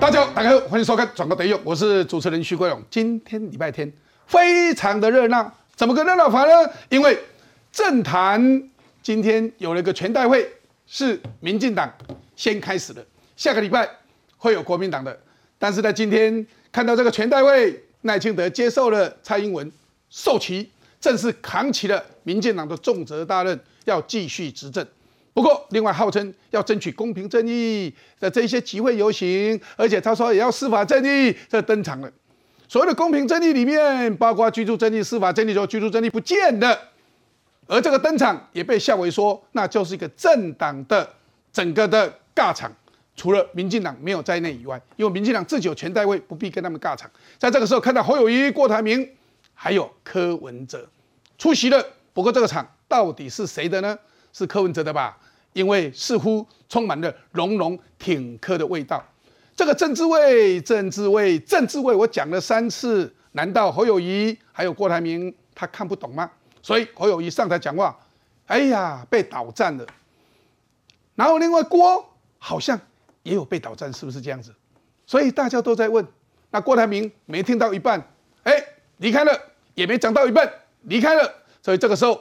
大家好，大家好，欢迎收看《转个得用》，我是主持人徐国勇。今天礼拜天，非常的热闹。怎么个热闹法呢？因为政坛今天有了一个全代会，是民进党先开始的，下个礼拜会有国民党的。但是在今天看到这个全代会，赖清德接受了蔡英文授旗，正式扛起了民进党的重责大任，要继续执政。不过，另外号称要争取公平正义的这些集会游行，而且他说也要司法正义，这登场了。所谓的公平正义里面，包括居住正义、司法正义，就居住正义不见了，而这个登场也被笑为说，那就是一个政党的整个的尬场。除了民进党没有在内以外，因为民进党自己有全代位，不必跟他们尬场。在这个时候，看到侯友谊、郭台铭，还有柯文哲出席了。不过这个场到底是谁的呢？是柯文哲的吧？因为似乎充满了浓浓挺柯的味道。这个政治味、政治味、政治味，我讲了三次，难道侯友谊还有郭台铭他看不懂吗？所以侯友谊上台讲话，哎呀，被倒战了。然后另外郭好像也有被倒战，是不是这样子？所以大家都在问，那郭台铭没听到一半，哎，离开了，也没讲到一半，离开了。所以这个时候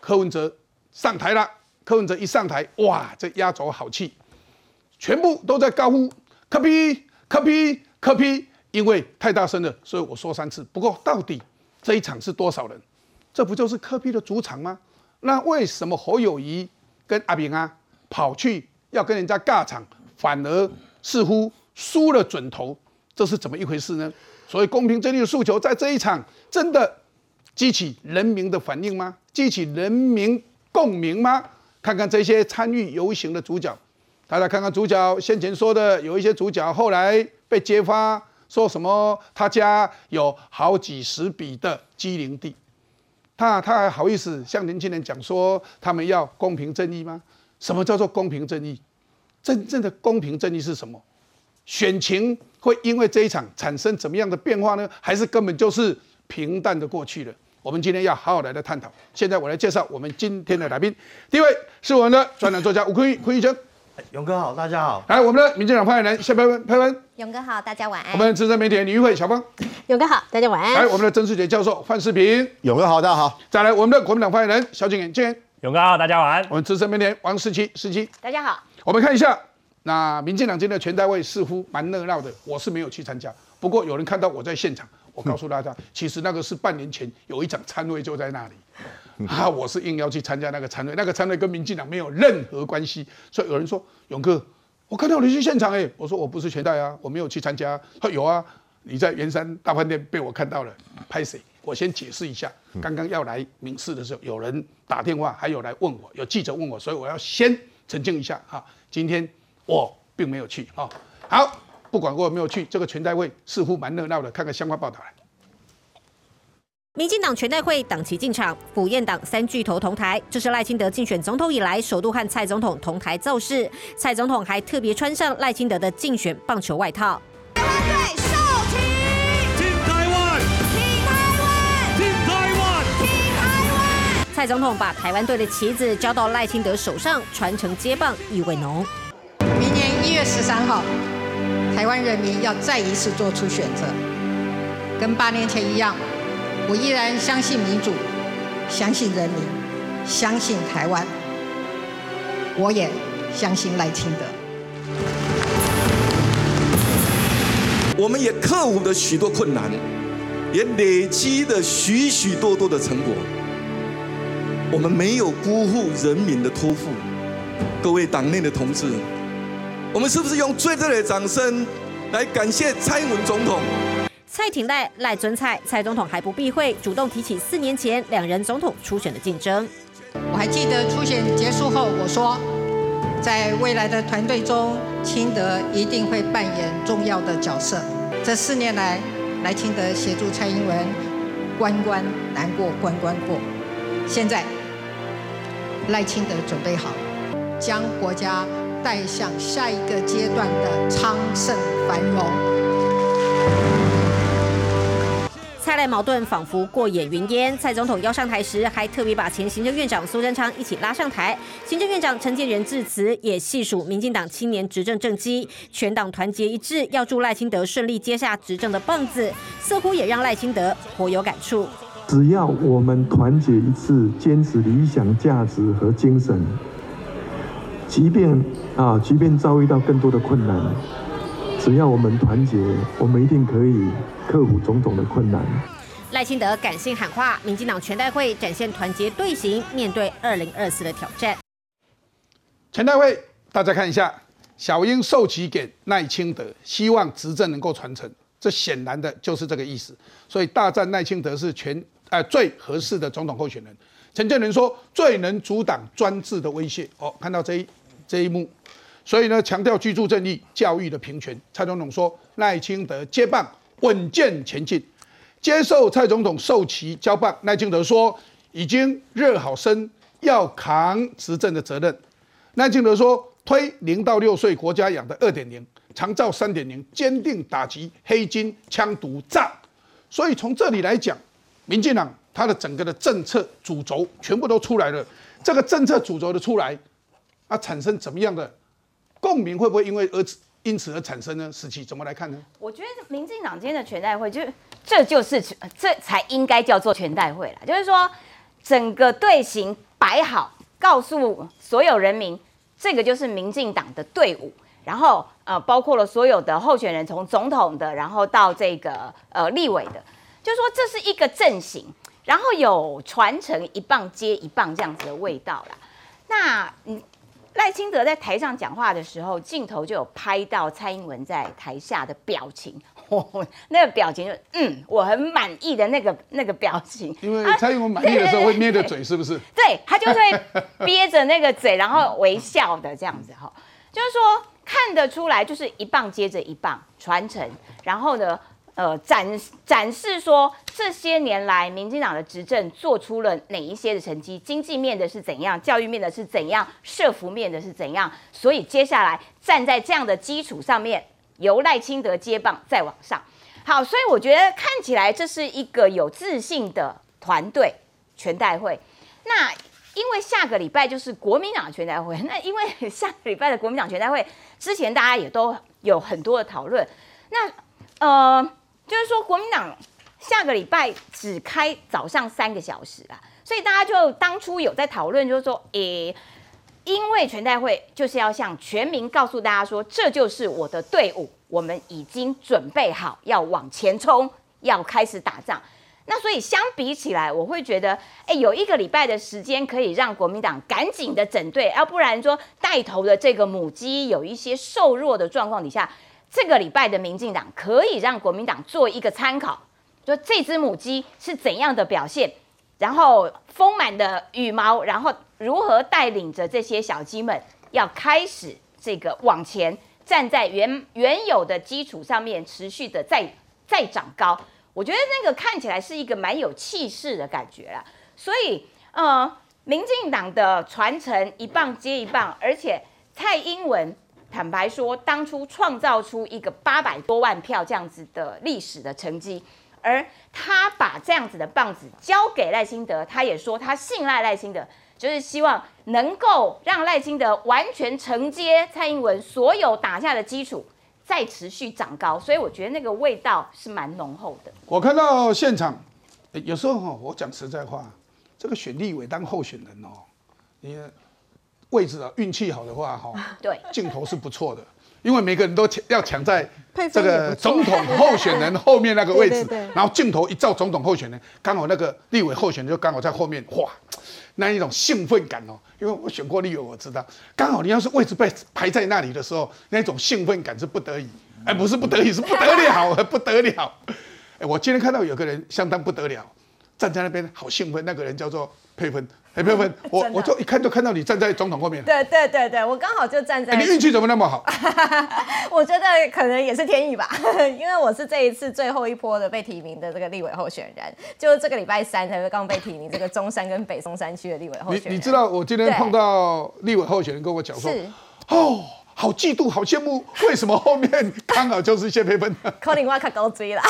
柯文哲。上台了，柯文哲一上台，哇，这压轴好气，全部都在高呼“柯批柯批柯批”，因为太大声了，所以我说三次。不过到底这一场是多少人？这不就是柯批的主场吗？那为什么侯友谊跟阿炳啊跑去要跟人家尬场，反而似乎输了准头？这是怎么一回事呢？所以公平正义的诉求，在这一场真的激起人民的反应吗？激起人民？共鸣吗？看看这些参与游行的主角，大家看看主角先前说的，有一些主角后来被揭发，说什么他家有好几十笔的机灵地，他他还好意思向年轻人讲说他们要公平正义吗？什么叫做公平正义？真正的公平正义是什么？选情会因为这一场产生怎么样的变化呢？还是根本就是平淡的过去了？我们今天要好好来的探讨。现在我来介绍我们今天的来宾。第一位是我们的专栏作家吴坤玉，坤玉生。勇哥好，大家好。来，我们的民进党发言人谢佩文，佩文。勇哥好，大家晚安。我们资深媒体人李玉慧，小芳。勇哥好，大家晚安。来，我们的曾世杰教授，范世平。勇哥好，大家好。再来，我们的国民党发言人萧景远，景远。勇哥好，大家晚安。我们资深媒体人王世奇，世奇。大家好。我们看一下，那民进党今天的全代会似乎蛮热闹的，我是没有去参加，不过有人看到我在现场。我告诉大家，其实那个是半年前有一场参会就在那里，啊，我是硬要去参加那个参会，那个参会跟民进党没有任何关系。所以有人说，勇哥，我看到你去现场哎，我说我不是全代啊，我没有去参加。他有啊，你在圆山大饭店被我看到了，拍谁？我先解释一下，刚刚要来明示的时候，有人打电话，还有来问我，有记者问我，所以我要先澄清一下哈，今天我并没有去啊。好。不管我有没有去，这个全代会似乎蛮热闹的。看看相关报道来。民进党全代会党旗进场，府院党三巨头同台，这是赖清德竞选总统以来首度和蔡总统同台造势。蔡总统还特别穿上赖清德的竞选棒球外套。台湾队受旗，进台湾，进台湾，进台湾，进台湾。蔡总统把台湾队的旗子交到赖清德手上，传承接棒意味浓。明年一月十三号。台湾人民要再一次做出选择，跟八年前一样，我依然相信民主，相信人民，相信台湾，我也相信赖清德。我们也克服了许多困难，也累积了许许多多的成果。我们没有辜负人民的托付，各位党内的同志。我们是不是用最热烈的掌声来感谢蔡英文总统？蔡廷赖赖尊蔡，蔡总统还不避讳，主动提起四年前两人总统初选的竞争。我还记得初选结束后，我说，在未来的团队中，清德一定会扮演重要的角色。这四年来，赖清德协助蔡英文关关难过关关过。现在，赖清德准备好将国家。带向下一个阶段的昌盛繁荣。蔡赖矛盾仿佛过眼云烟。蔡总统要上台时，还特别把前行政院长苏贞昌一起拉上台。行政院长陈建仁致辞也细数民进党青年执政政绩，全党团结一致，要助赖清德顺利接下执政的棒子，似乎也让赖清德颇有感触。只要我们团结一致，坚持理想价值和精神，即便啊，即便遭遇到更多的困难。只要我们团结，我们一定可以克服种种的困难。赖清德感性喊话，民进党全代会展现团结队形，面对二零二四的挑战。全代会，大家看一下，小英授旗给赖清德，希望执政能够传承，这显然的就是这个意思。所以大战赖清德是全呃最合适的总统候选人。陈建仁说，最能阻挡专制的威胁。哦，看到这一这一幕。所以呢，强调居住正义、教育的平权。蔡总统说，赖清德接棒稳健前进。接受蔡总统授旗交棒，赖清德说已经热好身，要扛执政的责任。赖清德说，推零到六岁国家养的二点零，长照三点零，坚定打击黑金、枪毒、诈。所以从这里来讲，民进党他的整个的政策主轴全部都出来了。这个政策主轴的出来，啊，产生怎么样的？共鸣会不会因为而因此而产生呢？时期怎么来看呢？我觉得民进党今天的全代会，就是这就是这才应该叫做全代会了。就是说，整个队形摆好，告诉所有人民，这个就是民进党的队伍。然后呃，包括了所有的候选人，从总统的，然后到这个呃立委的，就说这是一个阵型，然后有传承一棒接一棒这样子的味道啦。那嗯。赖清德在台上讲话的时候，镜头就有拍到蔡英文在台下的表情，那个表情就嗯，我很满意的那个那个表情。因为蔡英文满意的时候会捏着嘴，是不是？对他就会憋着那个嘴，然后微笑的这样子哈，就是说看得出来，就是一棒接着一棒传承，然后呢。呃，展展示说这些年来民进党的执政做出了哪一些的成绩，经济面的是怎样，教育面的是怎样，社福面的是怎样，所以接下来站在这样的基础上面，由赖清德接棒再往上。好，所以我觉得看起来这是一个有自信的团队全代会。那因为下个礼拜就是国民党全代会，那因为下个礼拜的国民党全代会之前大家也都有很多的讨论，那呃。就是说，国民党下个礼拜只开早上三个小时啊，所以大家就当初有在讨论，就是说，诶，因为全代会就是要向全民告诉大家说，这就是我的队伍，我们已经准备好要往前冲，要开始打仗。那所以相比起来，我会觉得，哎，有一个礼拜的时间可以让国民党赶紧的整队，要不然说带头的这个母鸡有一些瘦弱的状况底下。这个礼拜的民进党可以让国民党做一个参考，说这只母鸡是怎样的表现，然后丰满的羽毛，然后如何带领着这些小鸡们要开始这个往前站在原原有的基础上面，持续的再再长高。我觉得那个看起来是一个蛮有气势的感觉啦。所以，呃，民进党的传承一棒接一棒，而且蔡英文。坦白说，当初创造出一个八百多万票这样子的历史的成绩，而他把这样子的棒子交给赖清德，他也说他信赖赖清德，就是希望能够让赖清德完全承接蔡英文所有打下的基础，再持续长高。所以我觉得那个味道是蛮浓厚的。我看到现场，有时候哈，我讲实在话，这个选立委当候选人哦，你。位置啊，运气好的话，哈，对，镜头是不错的，因为每个人都抢要抢在这个总统候选人后面那个位置，然后镜头一照总统候选人，刚好那个立委候选人就刚好在后面，哇，那一种兴奋感哦，因为我选过立委，我知道，刚好你要是位置被排在那里的时候，那种兴奋感是不得已，哎，不是不得已，是不得了，不得了，哎，我今天看到有个人相当不得了，站在那边好兴奋，那个人叫做佩芬。哎，佩芬，我我就一看就看到你站在总统后面。对对对对，我刚好就站在。你运气怎么那么好？我觉得可能也是天意吧，因为我是这一次最后一波的被提名的这个立委候选人，就是这个礼拜三才刚被提名这个中山跟北松山区的立委候选人。你你知道我今天碰到立委候选人跟我讲说，哦，好嫉妒，好羡慕，为什么后面刚好就是谢佩芬？可能我卡高追啦。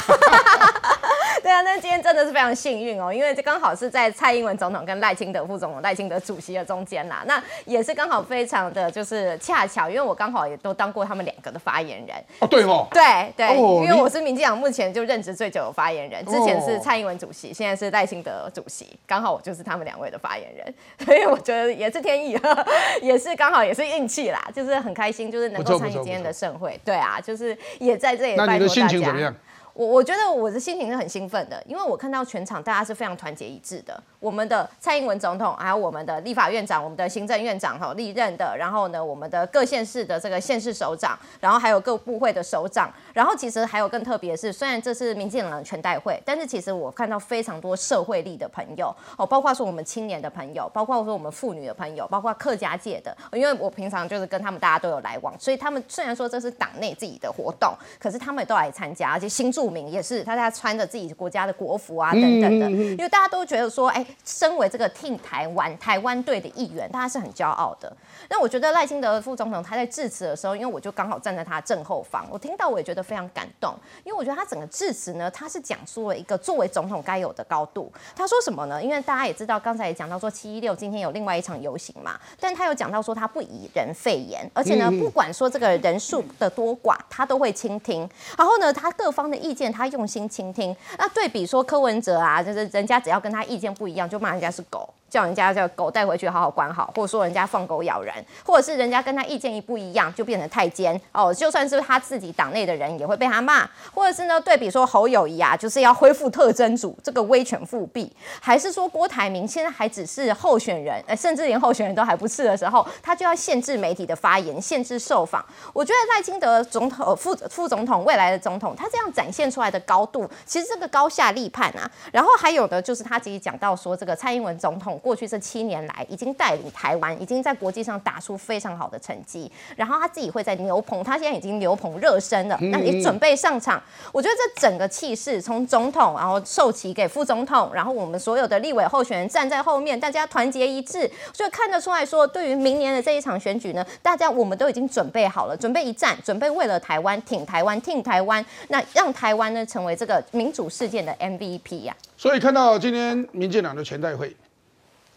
对啊，那今天真的是非常幸运哦，因为这刚好是在蔡英文总统跟赖清德副总统、赖清德主席的中间啦。那也是刚好非常的就是恰巧，因为我刚好也都当过他们两个的发言人。哦，对哦，对对，哦因为我是民进党目前就任职最久的发言人，之前是蔡英文主席，现在是赖清德主席，刚好我就是他们两位的发言人，所以我觉得也是天意，也是刚好也是运气啦，就是很开心，就是能够参与今天的盛会。对啊，就是也在这里那你的拜托大家心情怎么样？我我觉得我的心情是很兴奋的，因为我看到全场大家是非常团结一致的。我们的蔡英文总统，还有我们的立法院长、我们的行政院长哈历任的，然后呢，我们的各县市的这个县市首长，然后还有各部会的首长，然后其实还有更特别的是，虽然这是民进党的全代会，但是其实我看到非常多社会力的朋友哦，包括说我们青年的朋友，包括说我们妇女的朋友，包括客家界的，因为我平常就是跟他们大家都有来往，所以他们虽然说这是党内自己的活动，可是他们也都来参加，而且新住民也是，大家穿着自己国家的国服啊等等的，因为大家都觉得说，哎，身为这个 Team 台湾台湾队的一员，大家是很骄傲的。那我觉得赖清德副总统他在致辞的时候，因为我就刚好站在他正后方，我听到我也觉得非常感动，因为我觉得他整个致辞呢，他是讲述了一个作为总统该有的高度。他说什么呢？因为大家也知道，刚才也讲到说七一六今天有另外一场游行嘛，但他有讲到说他不以人肺炎，而且呢，不管说这个人数的多寡，他都会倾听。然后呢，他各方的意见他用心倾听。那对比说柯文哲啊，就是人家只要跟他意见不一样，就骂人家是狗。叫人家叫狗带回去好好管好，或者说人家放狗咬人，或者是人家跟他意见一不一样，就变成太监哦。就算是他自己党内的人也会被他骂，或者是呢对比说侯友谊啊，就是要恢复特征组这个威权复辟，还是说郭台铭现在还只是候选人，呃，甚至连候选人都还不是的时候，他就要限制媒体的发言，限制受访。我觉得赖清德总统、副副总统未来的总统，他这样展现出来的高度，其实这个高下立判啊。然后还有的，就是他自己讲到说，这个蔡英文总统过去这七年来，已经带领台湾，已经在国际上打出非常好的成绩。然后他自己会在牛棚，他现在已经牛棚热身了，那你准备上场？我觉得这整个气势，从总统，然后授旗给副总统，然后我们所有的立委候选人站在后面，大家团结一致，所以看得出来说，对于明年的这一场选举呢，大家我们都已经准备好了，准备一战，准备为了台湾挺台湾，挺台湾，那让台湾呢成为这个民主事件的 MVP 呀、所以看到今天民进党的全代会，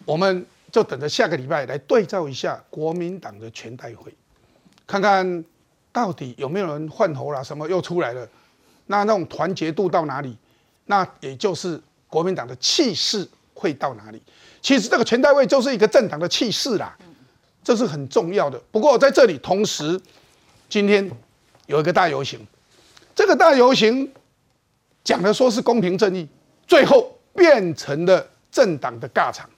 我们就等着下个礼拜来对照一下国民党的全代会，看看到底有没有人换头啦，什么又出来了，那那种团结度到哪里？那也就是国民党的气势会到哪里？其实这个全代会就是一个政党的气势啦，这是很重要的。不过在这里同时，今天有一个大游行，这个大游行讲的说是公平正义，最后变成了政党的尬场。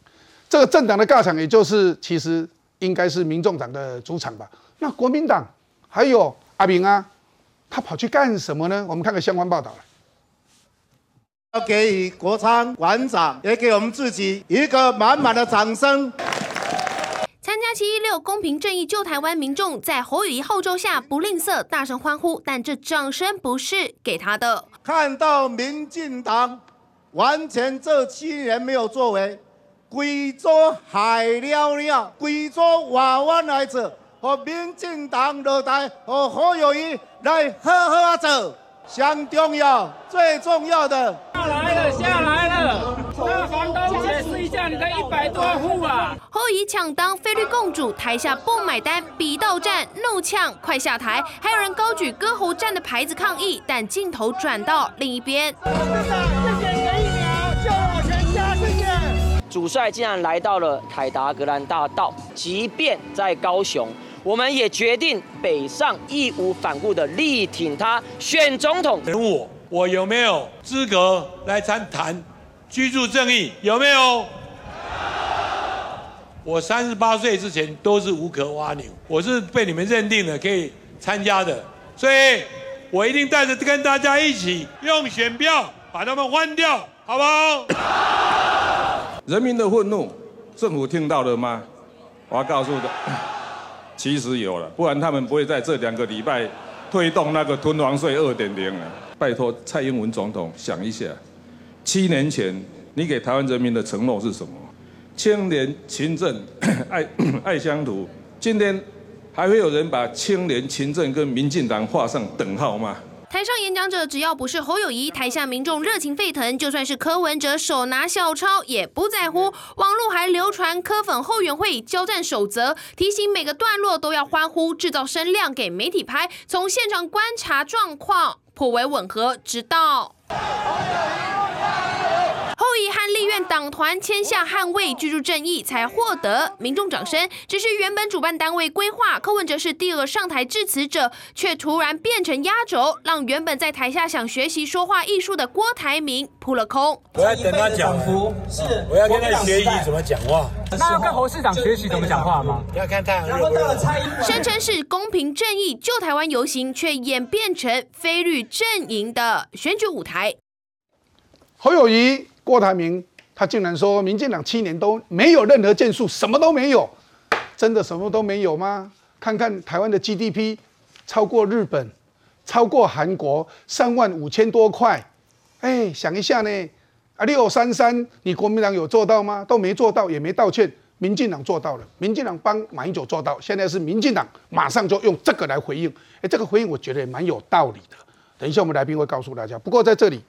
这个政党的尬场，也就是其实应该是民众党的主场吧？那国民党还有阿明啊，他跑去干什么呢？我们看个相关报道来。要给予国昌馆长，也给我们自己一个满满的掌声。参加七一六公平正义救台湾民众在侯友谊号召下不吝啬大声欢呼，但这掌声不是给他的。看到民进党完全这七年没有作为，规座海了了，规座娃娃来者，和民进党落台，和侯友谊来好好走。相重要，最重要的下来了，下来了！那房东解释一下，你的一百多户啊！侯友谊抢当菲律公主，台下不买单，比到站怒呛快下台，还有人高举歌喉站的牌子抗议，但镜头转到另一边。主帅竟然来到了凯达格兰大道，即便在高雄，我们也决定北上，义无反顾的力挺他选总统。问我，我有没有资格来参谈居住正义？有没有？我三十八岁之前都是无壳蛙牛，我是被你们认定了可以参加的，所以我一定带着跟大家一起用选票把他们换掉，好不好？人民的愤怒，政府听到了吗？我要告诉的，其实有了，不然他们不会在这两个礼拜推动那个吞王税二点零了。拜托蔡英文总统想一下，七年前你给台湾人民的承诺是什么？清廉勤政 爱 爱乡土，今天还会有人把清廉勤政跟民进党画上等号吗？台上演讲者只要不是侯友谊，台下民众热情沸腾，就算是柯文哲手拿小抄也不在乎。网络还流传柯粉后援会交战守则，提醒每个段落都要欢呼，制造声量给媒体拍。从现场观察状况，颇为吻合。直到。后以和立院党团签下捍卫居住正义，才获得民众掌声。只是原本主办单位规划柯文哲是第二上台致辞者，却突然变成压轴，让原本在台下想学习说话艺术的郭台铭扑了空。我要等他讲，是我要跟他学习怎么讲话。那要跟侯市长学习怎么讲话吗？要看太阳热声称是公平正义救台湾游行，却演变成非绿阵营的选举舞台。侯友谊。郭台铭他竟然说，民进党七年都没有任何建树，什么都没有，真的什么都没有吗？看看台湾的 GDP 超过日本，超过韩国三万五千多块，哎，想一下呢，啊六三三，你国民党有做到吗？都没做到，也没道歉，民进党做到了，民进党帮马英九做到，现在是民进党马上就用这个来回应，哎，这个回应我觉得也蛮有道理的，等一下我们来宾会告诉大家。不过在这里。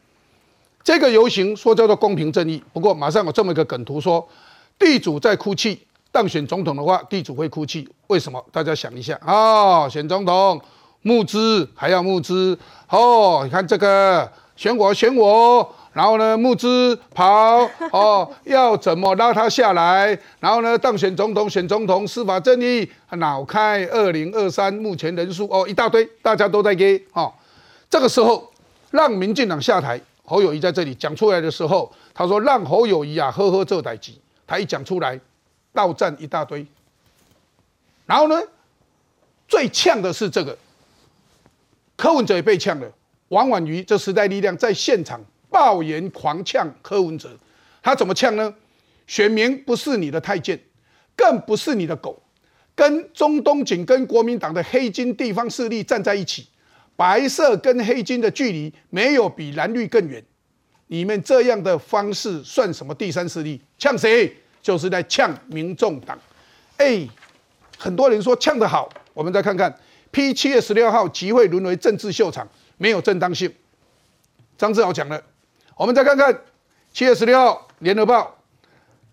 这个游行说叫做公平正义，不过马上有这么一个梗图说，地主在哭泣，当选总统的话，地主会哭泣，为什么？大家想一下啊，选总统募资还要募资哦，你看这个选我选我，然后呢募资跑哦，要怎么拉他下来？然后呢当选总统选总统司法正义脑开二零二三目前人数哦一大堆，大家都在给哦，这个时候让民进党下台。侯友谊在这里讲出来的时候，他说让侯友谊啊呵呵这代机，他一讲出来，倒站一大堆。然后呢，最呛的是这个，柯文哲也被呛了。王婉瑜这时代力量在现场爆言狂呛柯文哲，他怎么呛呢？选民不是你的太监，更不是你的狗，跟中东锦跟国民党的黑金地方势力站在一起。白色跟黑金的距离没有比蓝绿更远，你们这样的方式算什么第三势力？呛谁？就是在呛民众党。哎，很多人说呛得好，我们再看看 P 七月十六号集会沦为政治秀场，没有正当性。张志豪讲了，我们再看看七月十六号联合报，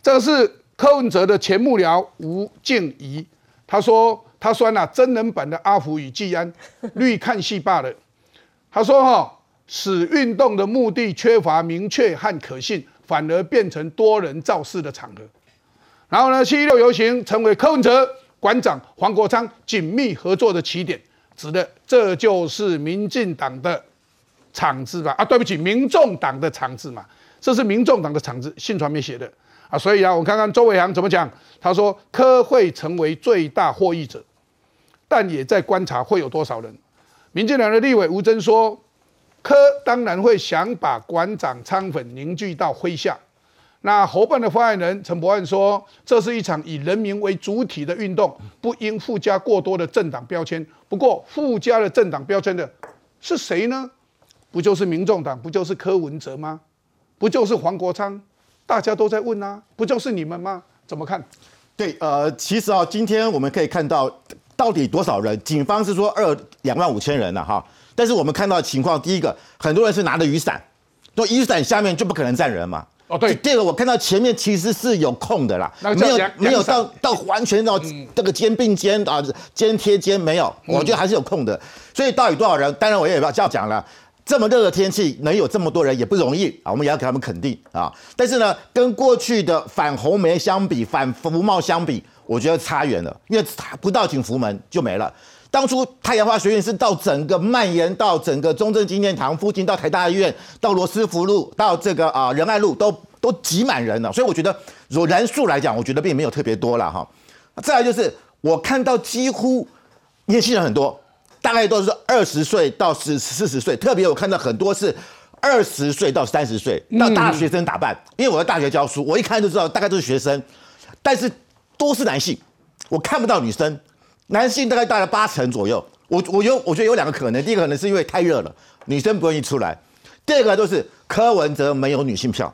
这个是柯文哲的前幕僚吴静怡，他说。他说呐，真人版的阿福与季安，绿看戏罢了。他说哈，使运动的目的缺乏明确和可信，反而变成多人造势的场合。然后呢，七一六游行成为柯文哲馆长黄国昌紧密合作的起点，指的这就是民进党的场子吧？啊，对不起，民众党的场子嘛，这是民众党的场子，信传媒写的啊。所以啊，我看看周伟航怎么讲。他说科会成为最大获益者。但也在观察会有多少人。民进党的立委吴征说，柯当然会想把馆长仓粉凝聚到麾下。那侯办的发言人陈伯安说，这是一场以人民为主体的运动，不应附加过多的政党标签。不过附加了政党标签的是谁呢？不就是民众党？不就是柯文哲吗？不就是黄国昌？大家都在问啊，不就是你们吗？怎么看？对，呃，其实啊，今天我们可以看到。到底多少人？警方是说二两万五千人了哈，但是我们看到情况，第一个，很多人是拿着雨伞，说雨伞下面就不可能站人嘛。哦，对。第二个，我看到前面其实是有空的啦，没有没有到到完全到这个肩并肩啊，肩贴肩没有，我觉得还是有空的。所以到底多少人？当然我也要这样讲了，这么热的天气能有这么多人也不容易啊，我们也要给他们肯定啊。但是呢，跟过去的反红梅相比，反福茂相比。我觉得差远了，因为不到景福门就没了。当初太阳花学院是到整个蔓延到整个中正纪念堂附近，到台大医院，到罗斯福路，到这个啊仁爱路，都都挤满人了。所以我觉得，如人数来讲，我觉得并没有特别多了哈。再来就是我看到几乎年轻人很多，大概都是二十岁到四四十岁，特别我看到很多是二十岁到三十岁，到大学生打扮。因为我在大学教书，我一看就知道大概都是学生，但是。都是男性，我看不到女生，男性大概大概八成左右。我我有我觉得有两个可能，第一个可能是因为太热了，女生不愿意出来；第二个就是柯文哲没有女性票，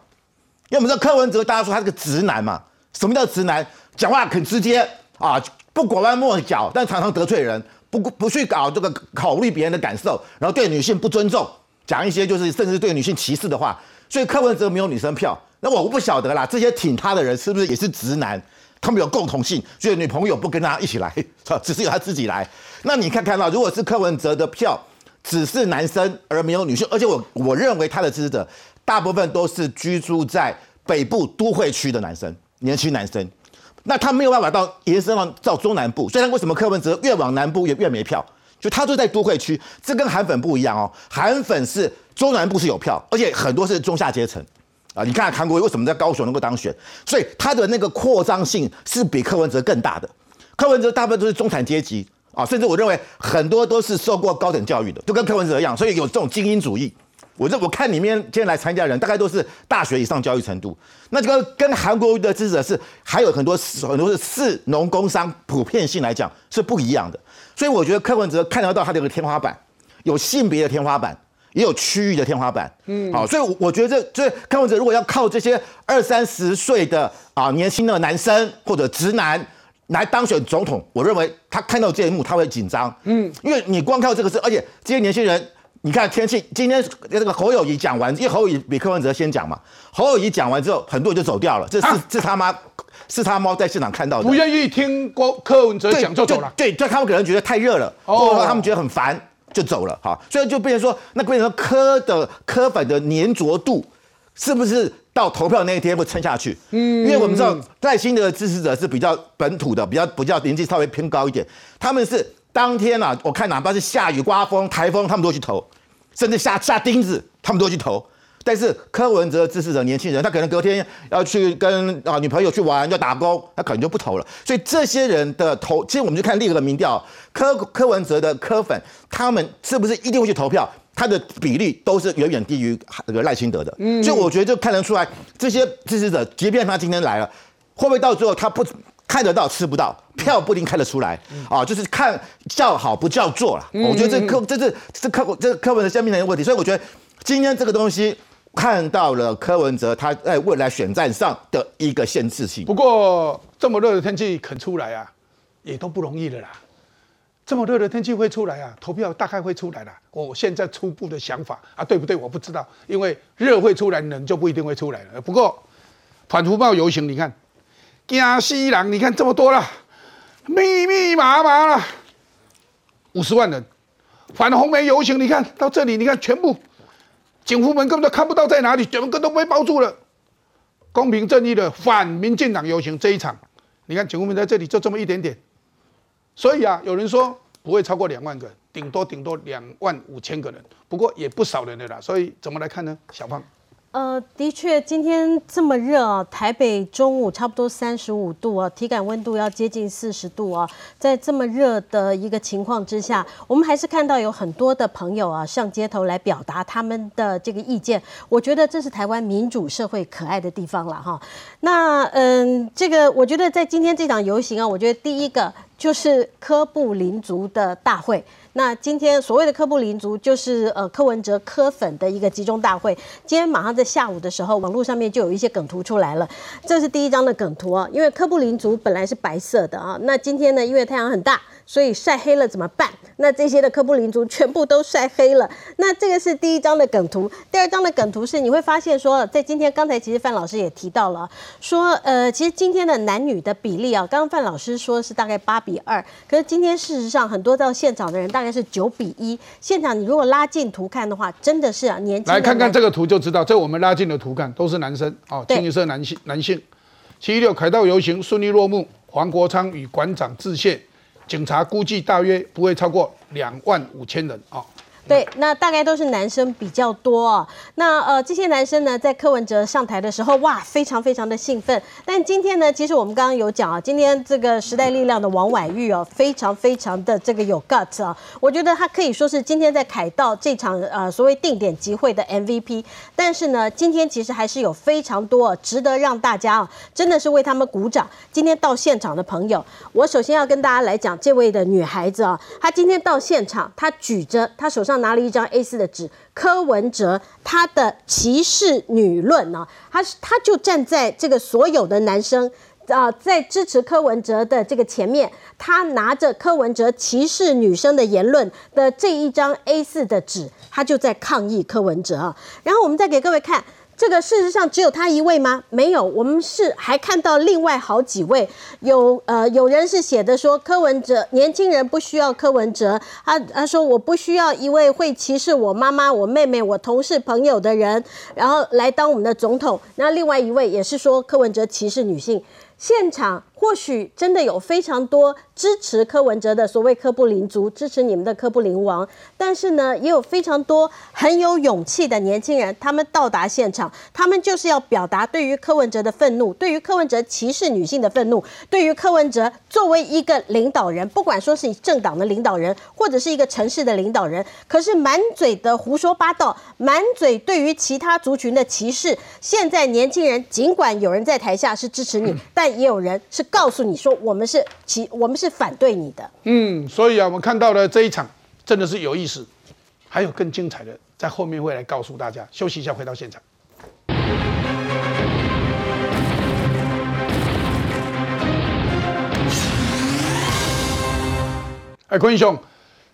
因为我们知道柯文哲大家说他是个直男嘛，什么叫直男？讲话很直接啊，不拐弯抹角，但常常得罪人，不不去搞这个考虑别人的感受，然后对女性不尊重，讲一些就是甚至对女性歧视的话，所以柯文哲没有女生票。那我不晓得啦，这些挺他的人是不是也是直男？他们有共同性，所以女朋友不跟他一起来，只是由他自己来。那你看看到，如果是柯文哲的票只是男生而没有女性，而且我我认为他的支持者大部分都是居住在北部都会区的男生，年轻男生。那他没有办法到延伸到到中南部，虽然为什么柯文哲越往南部越越没票？就他就在都会区，这跟韩粉不一样哦。韩粉是中南部是有票，而且很多是中下阶层啊。你看韩国为什么在高雄能够当选？所以他的那个扩张性是比柯文哲更大的。柯文哲大部分都是中产阶级啊，甚至我认为很多都是受过高等教育的，就跟柯文哲一样，所以有这种精英主义。我这我看里面今天来参加的人，大概都是大学以上教育程度。那这个跟韩国的支持者是还有很多很多是市农工商普遍性来讲是不一样的。所以我觉得柯文哲看得到他的一个天花板，有性别的天花板，也有区域的天花板。嗯，好，所以我觉得这这柯文哲如果要靠这些二三十岁的啊年轻的男生或者直男来当选总统，我认为他看到这一幕他会紧张。嗯，因为你光靠这个事，而且这些年轻人。你看天气，今天这个侯友谊讲完，因为侯友谊比柯文哲先讲嘛。侯友谊讲完之后，很多人就走掉了。这是是他妈，是他妈在现场看到的。不愿意听郭柯文哲讲就走了。对，对他们可能觉得太热了，或者说他们觉得很烦，就走了。哈，所以就变成说，那变成说柯的柯粉的粘着度，是不是到投票那一天会撑下去？嗯，因为我们知道赖清德的支持者是比较本土的，比较比较年纪稍微偏高一点，他们是当天啊，我看哪怕是下雨、刮风、台风，他们都去投。甚至下下钉子，他们都去投。但是柯文哲支持者年轻人，他可能隔天要去跟啊女朋友去玩，要打工，他可能就不投了。所以这些人的投，其实我们就看另一个民调，柯柯文哲的柯粉，他们是不是一定会去投票？他的比例都是远远低于那个赖清德的。嗯，所以我觉得就看得出来，这些支持者，即便他今天来了，会不会到最后他不？看得到吃不到，票不一定看得出来啊，就是看叫好不叫座了。我觉得这柯这是这客这柯文哲下面的问题，所以我觉得今天这个东西看到了柯文哲他在未来选战上的一个限制性。不过这么热的天气肯出来啊，也都不容易的啦。这么热的天气会出来啊，投票大概会出来了。我现在初步的想法啊，对不对？我不知道，因为热会出来，冷就不一定会出来了。不过反福报游行，你看。惊死人！你看这么多了，密密麻麻了，五十万人反红梅游行，你看到这里，你看全部警服们根本都看不到在哪里，整个都被包住了。公平正义的反民进党游行这一场，你看警服们在这里就这么一点点，所以啊，有人说不会超过两万个，顶多顶多两万五千个人，不过也不少人的啦。所以怎么来看呢？小胖。呃，的确，今天这么热啊，台北中午差不多三十五度啊，体感温度要接近四十度啊，在这么热的一个情况之下，我们还是看到有很多的朋友啊上街头来表达他们的这个意见。我觉得这是台湾民主社会可爱的地方了哈。那嗯，这个我觉得在今天这场游行啊，我觉得第一个就是科布林族的大会。那今天所谓的科布林族，就是呃柯文哲柯粉的一个集中大会。今天马上在下午的时候，网络上面就有一些梗图出来了。这是第一张的梗图啊，因为科布林族本来是白色的啊，那今天呢，因为太阳很大。所以晒黑了怎么办？那这些的科布林族全部都晒黑了。那这个是第一张的梗图，第二张的梗图是你会发现说，在今天刚才其实范老师也提到了，说呃，其实今天的男女的比例啊，刚刚范老师说是大概八比二，可是今天事实上很多到现场的人大概是九比一。现场你如果拉近图看的话，真的是啊，年轻。来看看这个图就知道，这我们拉近的图看都是男生哦，清一色男性男性。七一六凯道游行顺利落幕，黄国昌与馆长致谢。警察估计大约不会超过两万五千人啊。对，那大概都是男生比较多啊。那呃，这些男生呢，在柯文哲上台的时候，哇，非常非常的兴奋。但今天呢，其实我们刚刚有讲啊，今天这个时代力量的王婉玉哦，非常非常的这个有 guts 啊。我觉得他可以说是今天在凯道这场呃所谓定点集会的 MVP。但是呢，今天其实还是有非常多值得让大家啊，真的是为他们鼓掌。今天到现场的朋友，我首先要跟大家来讲这位的女孩子啊，她今天到现场，她举着她手上。拿了一张 A 四的纸，柯文哲他的歧视女论呢，他他就站在这个所有的男生啊，在支持柯文哲的这个前面，他拿着柯文哲歧视女生的言论的这一张 A 四的纸，他就在抗议柯文哲啊。然后我们再给各位看。这个事实上只有他一位吗？没有，我们是还看到另外好几位。有呃，有人是写的说柯文哲年轻人不需要柯文哲，他他说我不需要一位会歧视我妈妈、我妹妹、我同事朋友的人，然后来当我们的总统。那另外一位也是说柯文哲歧视女性。现场或许真的有非常多支持柯文哲的所谓科布林族，支持你们的科布林王，但是呢，也有非常多很有勇气的年轻人，他们到达现场，他们就是要表达对于柯文哲的愤怒，对于柯文哲歧视女性的愤怒，对于柯文哲作为一个领导人，不管说是政党的领导人，或者是一个城市的领导人，可是满嘴的胡说八道，满嘴对于其他族群的歧视。现在年轻人尽管有人在台下是支持你，但也有人是告诉你说，我们是其我们是反对你的。嗯，所以啊，我们看到了这一场真的是有意思，还有更精彩的在后面会来告诉大家。休息一下，回到现场。哎，坤兄，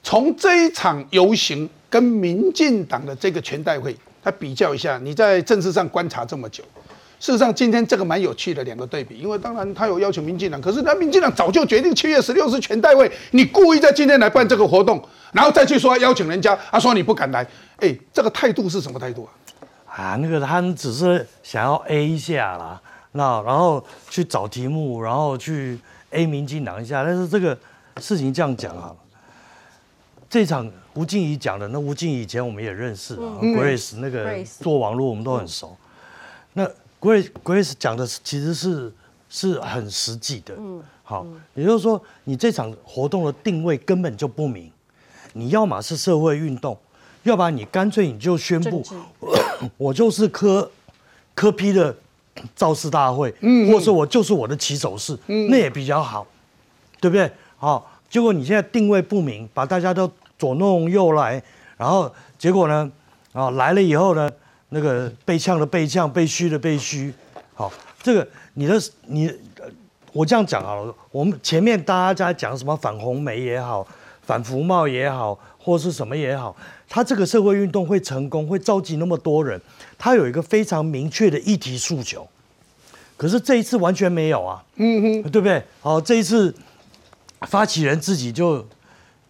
从这一场游行跟民进党的这个全代会，他比较一下，你在政治上观察这么久。事实上，今天这个蛮有趣的两个对比，因为当然他有邀请民进党，可是那民进党早就决定七月十六是全代会，你故意在今天来办这个活动，然后再去说邀请人家，他说你不敢来，哎，这个态度是什么态度啊？啊，那个他们只是想要 A 一下啦，那然后去找题目，然后去 A 民进党一下，但是这个事情这样讲啊，这场吴静怡讲的，那吴静怡以前我们也认识，Grace 那个做网络我们都很熟，那。Grace Grace 讲的其实是是很实际的，嗯，好，也就是说，你这场活动的定位根本就不明，你要么是社会运动，要不然你干脆你就宣布，我就是科科批的造势大会，嗯，或者我就是我的起手式，嗯，那也比较好，对不对？好，结果你现在定位不明，把大家都左弄右来，然后结果呢，啊来了以后呢？那个被呛的被呛，被虚的被虚，好，这个你的你，我这样讲好了。我们前面大家在讲什么反红梅也好，反服贸也好，或是什么也好，他这个社会运动会成功，会召集那么多人，他有一个非常明确的议题诉求。可是这一次完全没有啊，嗯哼，对不对？好，这一次发起人自己就。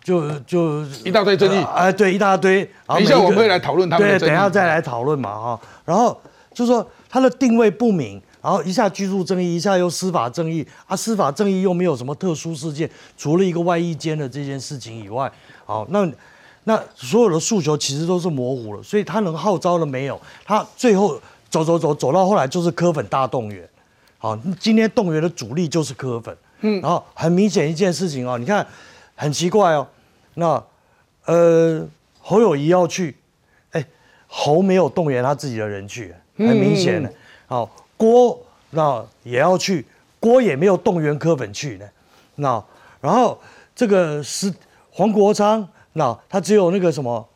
就就一大堆争议，哎，对，一大堆。等一下我们会来讨论他们。对，等一下再来讨论嘛，哈。然后就说他的定位不明，然后一下居住正义，一下又司法正义，啊，司法正义又没有什么特殊事件，除了一个外衣间的这件事情以外，好，那那所有的诉求其实都是模糊了，所以他能号召了没有，他最后走走走走到后来就是科粉大动员，好，今天动员的主力就是科粉，嗯，然后很明显一件事情哦，你看很奇怪哦。那，呃，侯友谊要去，哎，侯没有动员他自己的人去，很明显的。好，郭那也要去，郭也没有动员柯粉去呢。那然后这个是黄国昌，那他只有那个什么，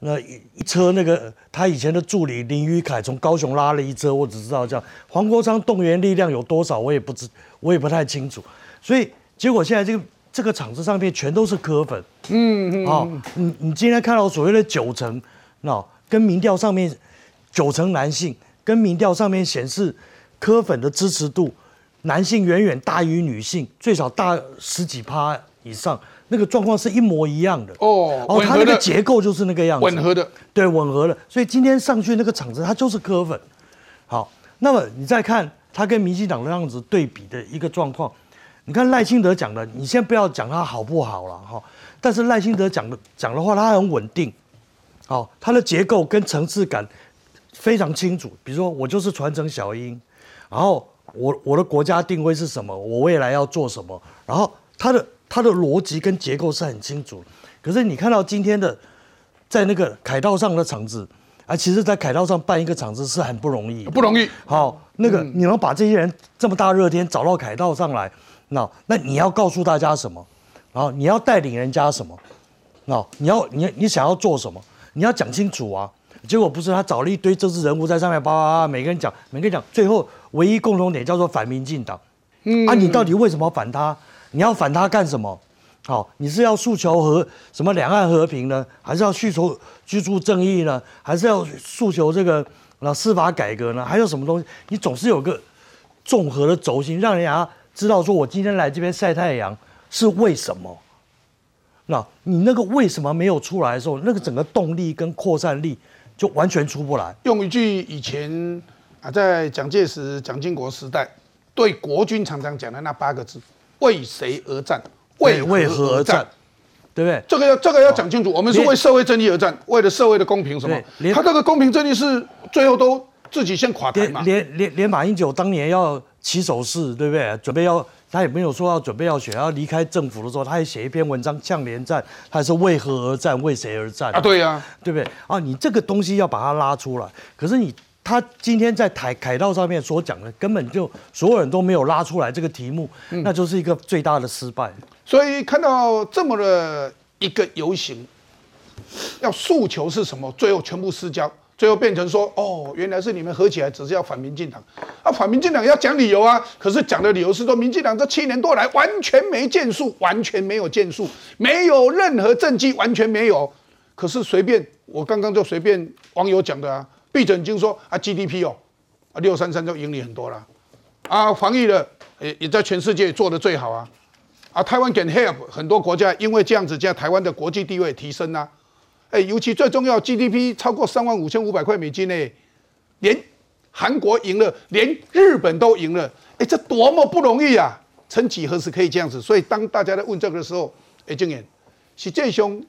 那一车那个他以前的助理林宇凯从高雄拉了一车，我只知道这样。黄国昌动员力量有多少，我也不知，我也不太清楚。所以结果现在这个。这个场子上面全都是科粉，嗯嗯，好，你你今天看到所谓的九成，那跟民调上面九成男性，跟民调上面显示科粉的支持度，男性远远大于女性，最少大十几趴以上，那个状况是一模一样的。哦，哦，它那个结构就是那个样子，吻合的，对，吻合的，所以今天上去那个场子，它就是科粉，好，那么你再看它跟民进党的样子对比的一个状况。你看赖清德讲的，你先不要讲他好不好了哈。但是赖清德讲的讲的话，他很稳定，好，他的结构跟层次感非常清楚。比如说，我就是传承小英，然后我我的国家定位是什么，我未来要做什么，然后他的他的逻辑跟结构是很清楚。可是你看到今天的在那个凯道上的场子，啊，其实，在凯道上办一个场子是很不容易，不容易。好，那个你能把这些人这么大热天找到凯道上来。那那你要告诉大家什么？然后你要带领人家什么？那你要你你想要做什么？你要讲清楚啊！结果不是他找了一堆政治人物在上面叭叭叭，每个人讲，每个人讲，最后唯一共同点叫做反民进党。嗯，啊，你到底为什么反他？你要反他干什么？好，你是要诉求和什么两岸和平呢？还是要诉求居住正义呢？还是要诉求这个那司法改革呢？还有什么东西？你总是有个综合的轴心，让人家知道说我今天来这边晒太阳是为什么？那你那个为什么没有出来的时候，那个整个动力跟扩散力就完全出不来。用一句以前啊，在蒋介石、蒋经国时代对国军常常讲的那八个字：为谁而战？为为何而战？对不对？这个要这个要讲清楚。我们是为社会正义而战，为了社会的公平什么？他这个公平正义是最后都自己先垮台嘛？连连连马英九当年要起手势，对不对？准备要他也没有说要准备要选，要离开政府的时候，他也写一篇文章向连战，他是为何而战？为谁而战？啊，对呀，对不对？啊，你这个东西要把它拉出来。可是你他今天在台凯道上面所讲的，根本就所有人都没有拉出来这个题目，那就是一个最大的失败。所以看到这么的一个游行，要诉求是什么？最后全部失焦，最后变成说：哦，原来是你们合起来只是要反民进党啊！反民进党要讲理由啊！可是讲的理由是说，民进党这七年多来完全没建树，完全没有建树，没有任何政绩，完全没有。可是随便我刚刚就随便网友讲的啊，闭着眼睛说啊，GDP 哦，啊六三三就赢你很多了，啊防疫的也也在全世界做的最好啊。啊，台湾 can help 很多国家，因为这样子，样台湾的国际地位提升啊。哎，尤其最重要，GDP 超过三万五千五百块美金呢，连韩国赢了，连日本都赢了。哎，这多么不容易啊！曾几何时可以这样子？所以当大家在问这个的时候，哎，静言，是这兄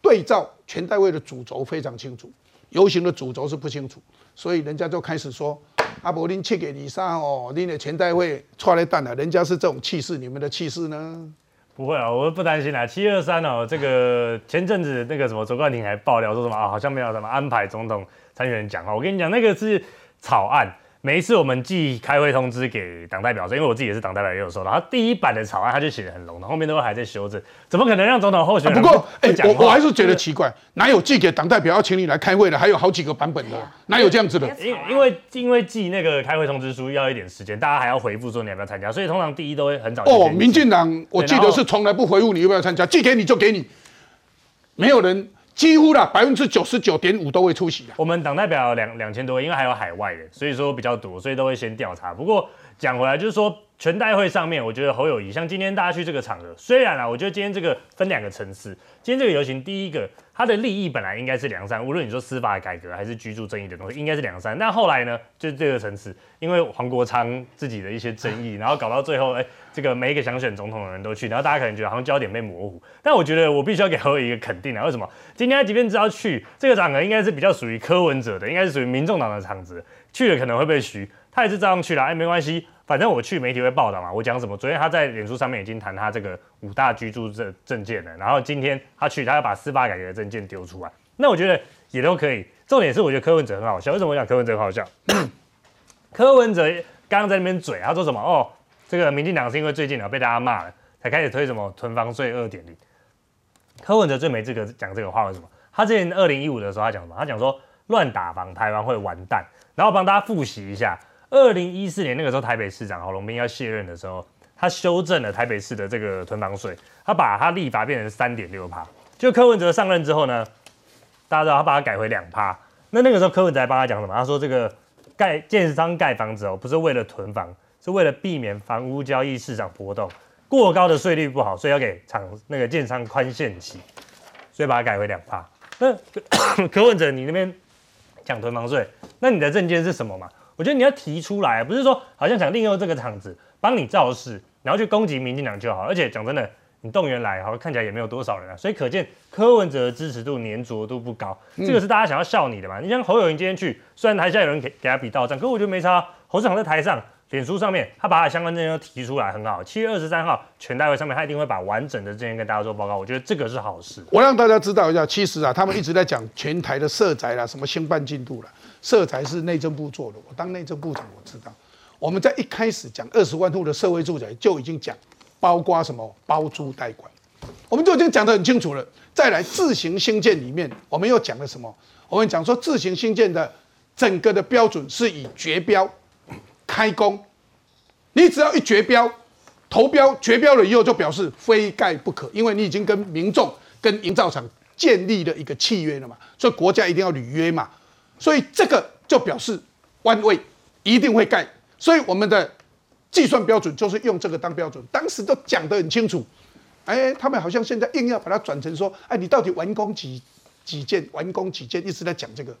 对照全代会的主轴非常清楚，游行的主轴是不清楚，所以人家就开始说。阿伯，您去给李莎哦，您的全代会出来蛋了。人家是这种气势，你们的气势呢？不会啊，我不担心啊。七二三哦，这个前阵子那个什么周冠廷还爆料说什么啊，好像没有什么安排总统参选人讲话。我跟你讲，那个是草案。每一次我们寄开会通知给党代表，因为我自己也是党代表，也有收到。他第一版的草案他就写的很笼统，后面都还在修正，怎么可能让总统候选人？不过，哎，我我还是觉得奇怪，哪有寄给党代表要请你来开会的？还有好几个版本的，哪有这样子的？因因为因为寄那个开会通知书要一点时间，大家还要回复说你要不要参加，所以通常第一都会很早。哦，民进党我记得是从来不回复你要不要参加，寄给你就给你，没有人。几乎啦，百分之九十九点五都会出席。我们党代表两两千多位，因为还有海外的，所以说比较多，所以都会先调查。不过讲回来，就是说全代会上面，我觉得侯友谊，像今天大家去这个场合，虽然啊，我觉得今天这个分两个层次。今天这个游行，第一个。它的利益本来应该是良善，无论你说司法改革还是居住正义的东西，应该是良善。但后来呢，就这个层次，因为黄国昌自己的一些争议，然后搞到最后，哎，这个每一个想选总统的人都去，然后大家可能觉得好像焦点被模糊。但我觉得我必须要给何伟一个肯定啊！为什么？今天即便知道去这个场合应该是比较属于柯文哲的，应该是属于民众党的场子，去了可能会被虚，他也是照样去了。哎，没关系。反正我去媒体会报道嘛，我讲什么？昨天他在脸书上面已经谈他这个五大居住证证件了，然后今天他去，他要把司法改革的证件丢出来，那我觉得也都可以。重点是我觉得柯文哲很好笑，为什么我讲柯文哲很好笑？柯文哲刚刚在那边嘴，他说什么？哦，这个民进党是因为最近啊被大家骂了，才开始推什么囤房税二点零。柯文哲最没资格讲这个话，为什么？他之前二零一五的时候他讲什么？他讲说乱打房台湾会完蛋，然后帮大家复习一下。二零一四年那个时候，台北市长郝龙斌要卸任的时候，他修正了台北市的这个囤房税，他把他立法变成三点六趴。就柯文哲上任之后呢，大家知道他把它改回两趴。那那个时候柯文哲还帮他讲什么？他说这个盖建商盖房子哦，不是为了囤房，是为了避免房屋交易市场波动，过高的税率不好，所以要给厂那个建商宽限期，所以把它改回两趴。那 柯文哲你那边讲囤房税，那你的证件是什么嘛？我觉得你要提出来，不是说好像想利用这个场子帮你造势，然后去攻击民进党就好。而且讲真的，你动员来，好像看起来也没有多少人啊。所以可见柯文哲的支持度粘着度不高，这个是大家想要笑你的嘛？你像侯友谊今天去，虽然台下有人给给他比到账，可我觉得没差。侯市长在台上，脸书上面，他把他相关证件都提出来，很好。七月二十三号全代会上面，他一定会把完整的证件跟大家做报告。我觉得这个是好事。我让大家知道一下，其实啊，他们一直在讲全台的社宅啦，什么兴办进度了。社宅是内政部做的，我当内政部长，我知道。我们在一开始讲二十万户的社会住宅，就已经讲包括什么包租代管，我们就已经讲得很清楚了。再来自行新建里面，我们又讲了什么？我们讲说自行新建的整个的标准是以绝标、开工。你只要一绝标，投标绝标了以后，就表示非盖不可，因为你已经跟民众、跟营造厂建立了一个契约了嘛，所以国家一定要履约嘛，所以这个就表示弯位一定会盖，所以我们的计算标准就是用这个当标准，当时都讲得很清楚，哎，他们好像现在硬要把它转成说，哎，你到底完工几几件，完工几件，一直在讲这个，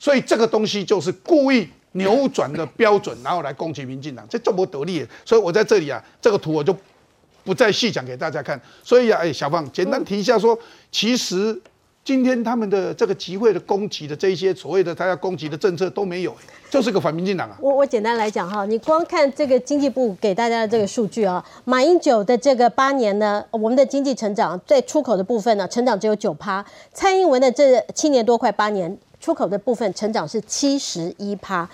所以这个东西就是故意。扭转的标准，然后来攻击民进党，这这么得力，所以我在这里啊，这个图我就不再细讲给大家看。所以啊，哎，小芳简单提一下说，其实今天他们的这个集会的攻击的这一些所谓的他要攻击的政策都没有，就是个反民进党啊。我我简单来讲哈，你光看这个经济部给大家的这个数据啊，马英九的这个八年呢，我们的经济成长在出口的部分呢，成长只有九趴，蔡英文的这七年多快八年。出口的部分成长是七十一趴。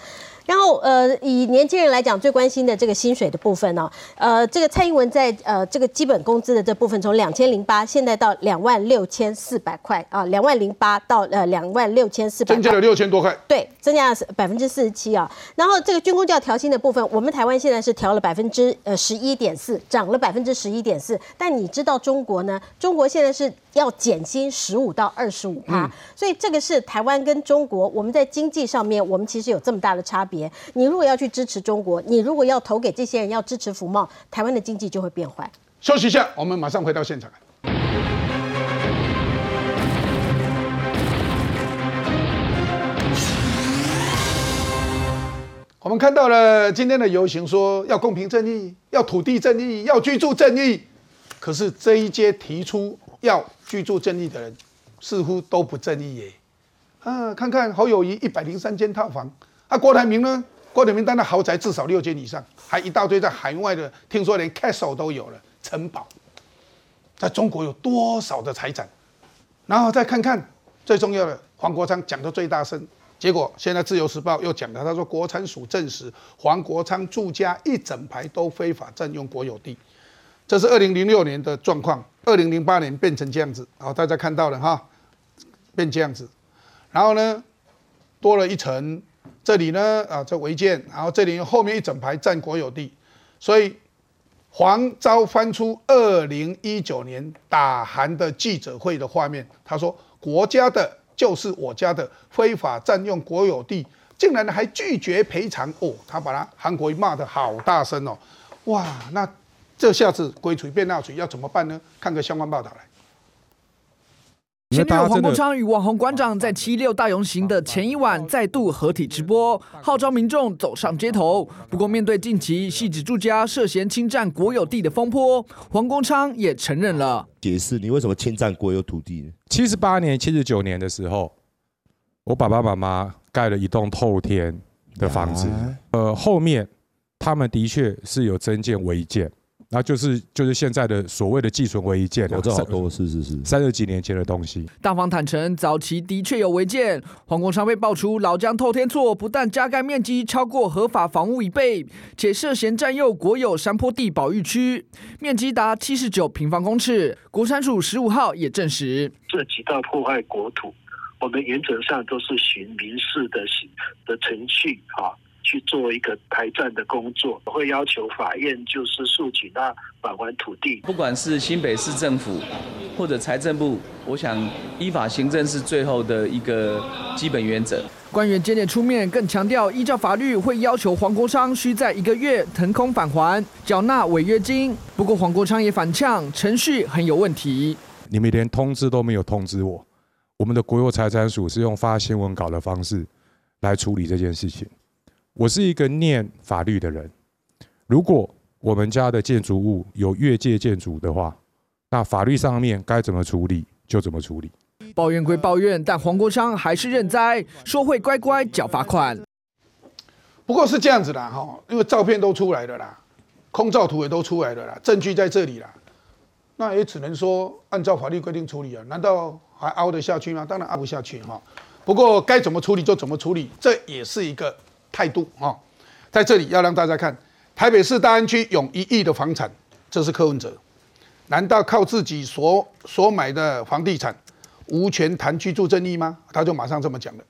然后，呃，以年轻人来讲，最关心的这个薪水的部分呢，呃，这个蔡英文在呃这个基本工资的这部分，从两千零八现在到两万六千四百块啊，两万零八到呃两万六千四百，增加了六千多块，对，增加了百分之四十七啊。然后这个军工教调薪的部分，我们台湾现在是调了百分之呃十一点四，涨了百分之十一点四。但你知道中国呢？中国现在是要减薪十五到二十五趴，所以这个是台湾跟中国我们在经济上面，我们其实有这么大的差别。你如果要去支持中国，你如果要投给这些人，要支持福茂，台湾的经济就会变坏。休息一下，我们马上回到现场。我们看到了今天的游行，说要公平正义，要土地正义，要居住正义。可是这一届提出要居住正义的人，似乎都不正义耶。啊，看看侯友谊一百零三间套房。那郭台铭呢？郭台铭当的豪宅至少六间以上，还一大堆在海外的，听说连 castle 都有了，城堡。在中国有多少的财产？然后再看看最重要的，黄国昌讲的最大声，结果现在自由时报又讲了，他说国产署证实黄国昌住家一整排都非法占用国有地，这是二零零六年的状况，二零零八年变成这样子，好，大家看到了哈，变这样子，然后呢，多了一层。这里呢，啊，这违建，然后这里后面一整排占国有地，所以黄昭翻出二零一九年打韩的记者会的画面，他说：“国家的就是我家的，非法占用国有地，竟然还拒绝赔偿哦！”他把他韩国骂得好大声哦，哇，那这下子鬼锤变闹锤，要怎么办呢？看个相关报道来。前女友黄国昌与网红馆长在七六大游行的前一晚再度合体直播，号召民众走上街头。不过，面对近期戏子住家涉嫌侵占国有地的风波，黄国昌也承认了。解释你为什么侵占国有土地？七十八年、七十九年的时候，我爸爸妈妈盖了一栋透天的房子，呃，后面他们的确是有增建违建。那就是就是现在的所谓的寄存违建，我知道多是是是三十几年前的东西。大方坦诚，早期的确有违建。黄国昌被爆出老江透天厝不但加盖面积超过合法房屋一倍，且涉嫌占用国有山坡地保育区，面积达七十九平方公尺。国产署十五号也证实，这几道破坏国土，我们原则上都是循民事的行的程序啊。去做一个台战的工作，会要求法院就是诉请他返还土地。不管是新北市政府或者财政部，我想依法行政是最后的一个基本原则。官员接连出面，更强调依照法律会要求黄国昌需在一个月腾空返还，缴纳违约金。不过黄国昌也反呛，程序很有问题。你们连通知都没有通知我，我们的国有财产署是用发新闻稿的方式来处理这件事情。我是一个念法律的人，如果我们家的建筑物有越界建筑的话，那法律上面该怎么处理就怎么处理。抱怨归抱怨，但黄国昌还是认栽，说会乖乖缴罚款。不过是这样子的哈，因为照片都出来了啦，空照图也都出来了啦，证据在这里啦，那也只能说按照法律规定处理啊，难道还凹得下去吗？当然凹不下去哈。不过该怎么处理就怎么处理，这也是一个。态度啊，在这里要让大家看，台北市大安区有一亿的房产，这是柯文哲，难道靠自己所所买的房地产无权谈居住正义吗？他就马上这么讲了。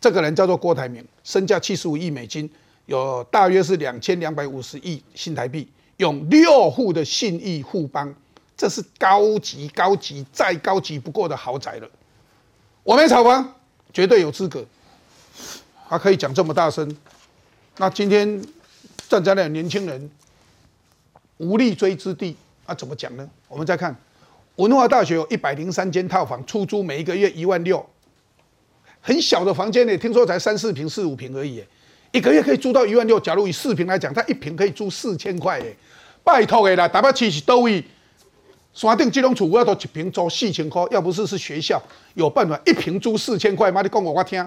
这个人叫做郭台铭，身价七十五亿美金，有大约是两千两百五十亿新台币，用六户的信义互帮，这是高级、高级再高级不过的豪宅了。我没炒房，绝对有资格。他可以讲这么大声，那今天站在那年轻人无立锥之地，啊，怎么讲呢？我们再看文化大学有一百零三间套房，出租每一个月一万六，很小的房间呢，听说才三四平、四五平而已，一个月可以租到一万六。假如以四平来讲，它一平可以租四千块，哎，拜托的啦，台北市是多位？山顶这种厝，我都一平租四千块，要不是是学校有办法，一平租四千块，妈你讲我我听。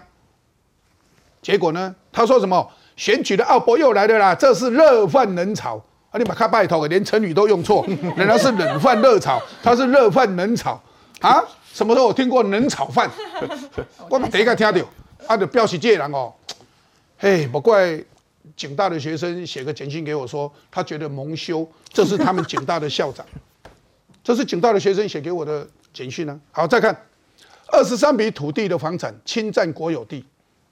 结果呢？他说什么？选举的奥博又来了啦！这是热饭冷炒啊！你把他拜托，连成语都用错，人家是冷饭热炒，他是热饭冷炒啊！什么时候我听过冷炒饭？我第一个听到，他的标题这人哦，嘿，不怪警大的学生写个简讯给我说，他觉得蒙羞，这是他们警大的校长，这是警大的学生写给我的简讯呢。好，再看二十三笔土地的房产侵占国有地。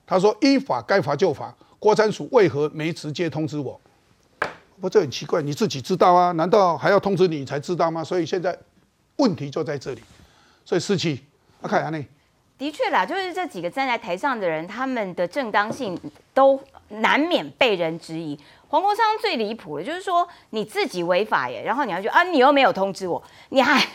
他说：“依法该罚就罚，国产署为何没直接通知我？不，这很奇怪，你自己知道啊？难道还要通知你才知道吗？所以现在问题就在这里。所以四七，阿凯安内，的确啦，就是这几个站在台上的人，他们的正当性都难免被人质疑。黄国昌最离谱的，就是说你自己违法耶，然后你要说啊，你又没有通知我，你还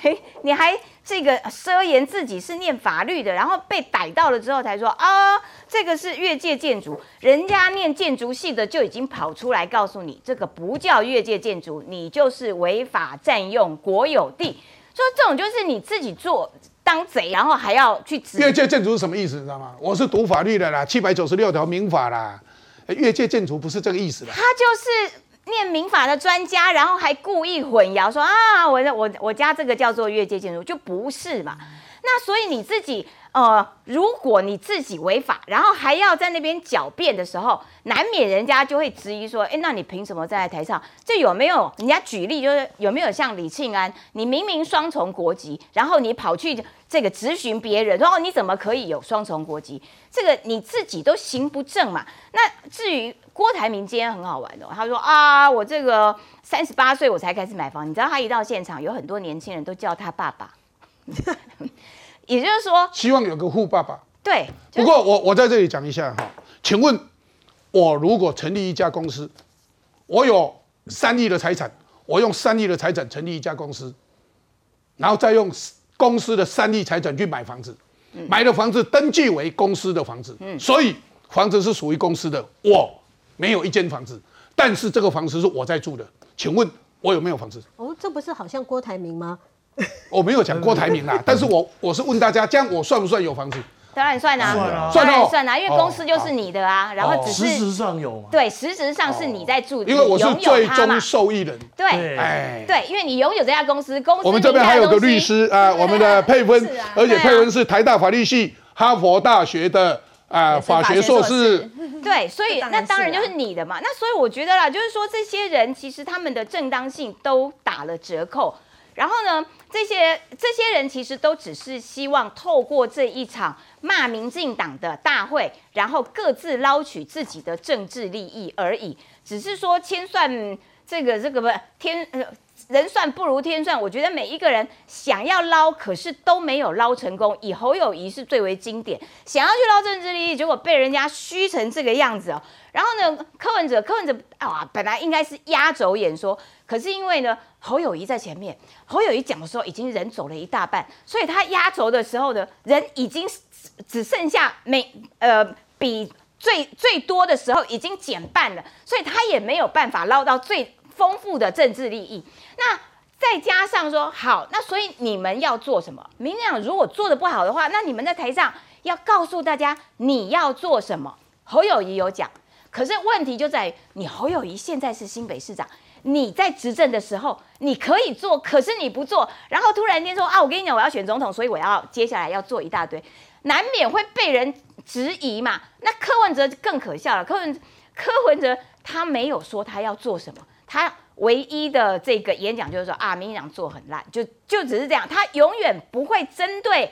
你还。”这个奢言自己是念法律的，然后被逮到了之后才说啊，这个是越界建筑，人家念建筑系的就已经跑出来告诉你，这个不叫越界建筑，你就是违法占用国有地。说这种就是你自己做当贼，然后还要去越界建筑是什么意思？你知道吗？我是读法律的啦，七百九十六条民法啦，越界建筑不是这个意思的。他就是。念民法的专家，然后还故意混淆说啊，我我我家这个叫做越界建筑，就不是嘛？那所以你自己呃，如果你自己违法，然后还要在那边狡辩的时候，难免人家就会质疑说，哎，那你凭什么站在台上？这有没有？人家举例就是有没有像李庆安，你明明双重国籍，然后你跑去这个质询别人，说哦你怎么可以有双重国籍？这个你自己都行不正嘛？那至于。郭台铭今天很好玩的，他说啊，我这个三十八岁我才开始买房，你知道他一到现场，有很多年轻人都叫他爸爸，也就是说，希望有个富爸爸。对，不过我我在这里讲一下哈，请问我如果成立一家公司，我有三亿的财产，我用三亿的财产成立一家公司，然后再用公司的三亿财产去买房子，买的房子登记为公司的房子，所以房子是属于公司的，我。没有一间房子，但是这个房子是我在住的，请问我有没有房子？哦，这不是好像郭台铭吗？我没有讲郭台铭啦，但是我我是问大家，这样我算不算有房子？当然算啊，算啊，算啊，因为公司就是你的啊，然后只是实质上有，对，实质上是你在住，因为我是最终受益人，对，哎，对，因为你拥有这家公司，公司我们这边还有个律师啊，我们的佩芬，而且佩芬是台大法律系、哈佛大学的。啊，法学硕士，对，所以那当然就是你的嘛。那所以我觉得啦，就是说这些人其实他们的正当性都打了折扣。然后呢，这些这些人其实都只是希望透过这一场骂民进党的大会，然后各自捞取自己的政治利益而已。只是说千算这个这个不天呃。人算不如天算，我觉得每一个人想要捞，可是都没有捞成功。以侯友谊是最为经典，想要去捞政治利益，结果被人家虚成这个样子哦。然后呢，柯文哲，柯文哲啊，本来应该是压轴演说，可是因为呢，侯友谊在前面，侯友谊讲的时候已经人走了一大半，所以他压轴的时候呢，人已经只剩下每呃比最最多的时候已经减半了，所以他也没有办法捞到最。丰富的政治利益，那再加上说好，那所以你们要做什么？民进党如果做的不好的话，那你们在台上要告诉大家你要做什么。侯友谊有讲，可是问题就在于你侯友谊现在是新北市长，你在执政的时候你可以做，可是你不做，然后突然间说啊，我跟你讲我要选总统，所以我要接下来要做一大堆，难免会被人质疑嘛。那柯文哲更可笑了，柯文柯文哲他没有说他要做什么。他唯一的这个演讲就是说啊，民进党做很烂，就就只是这样。他永远不会针对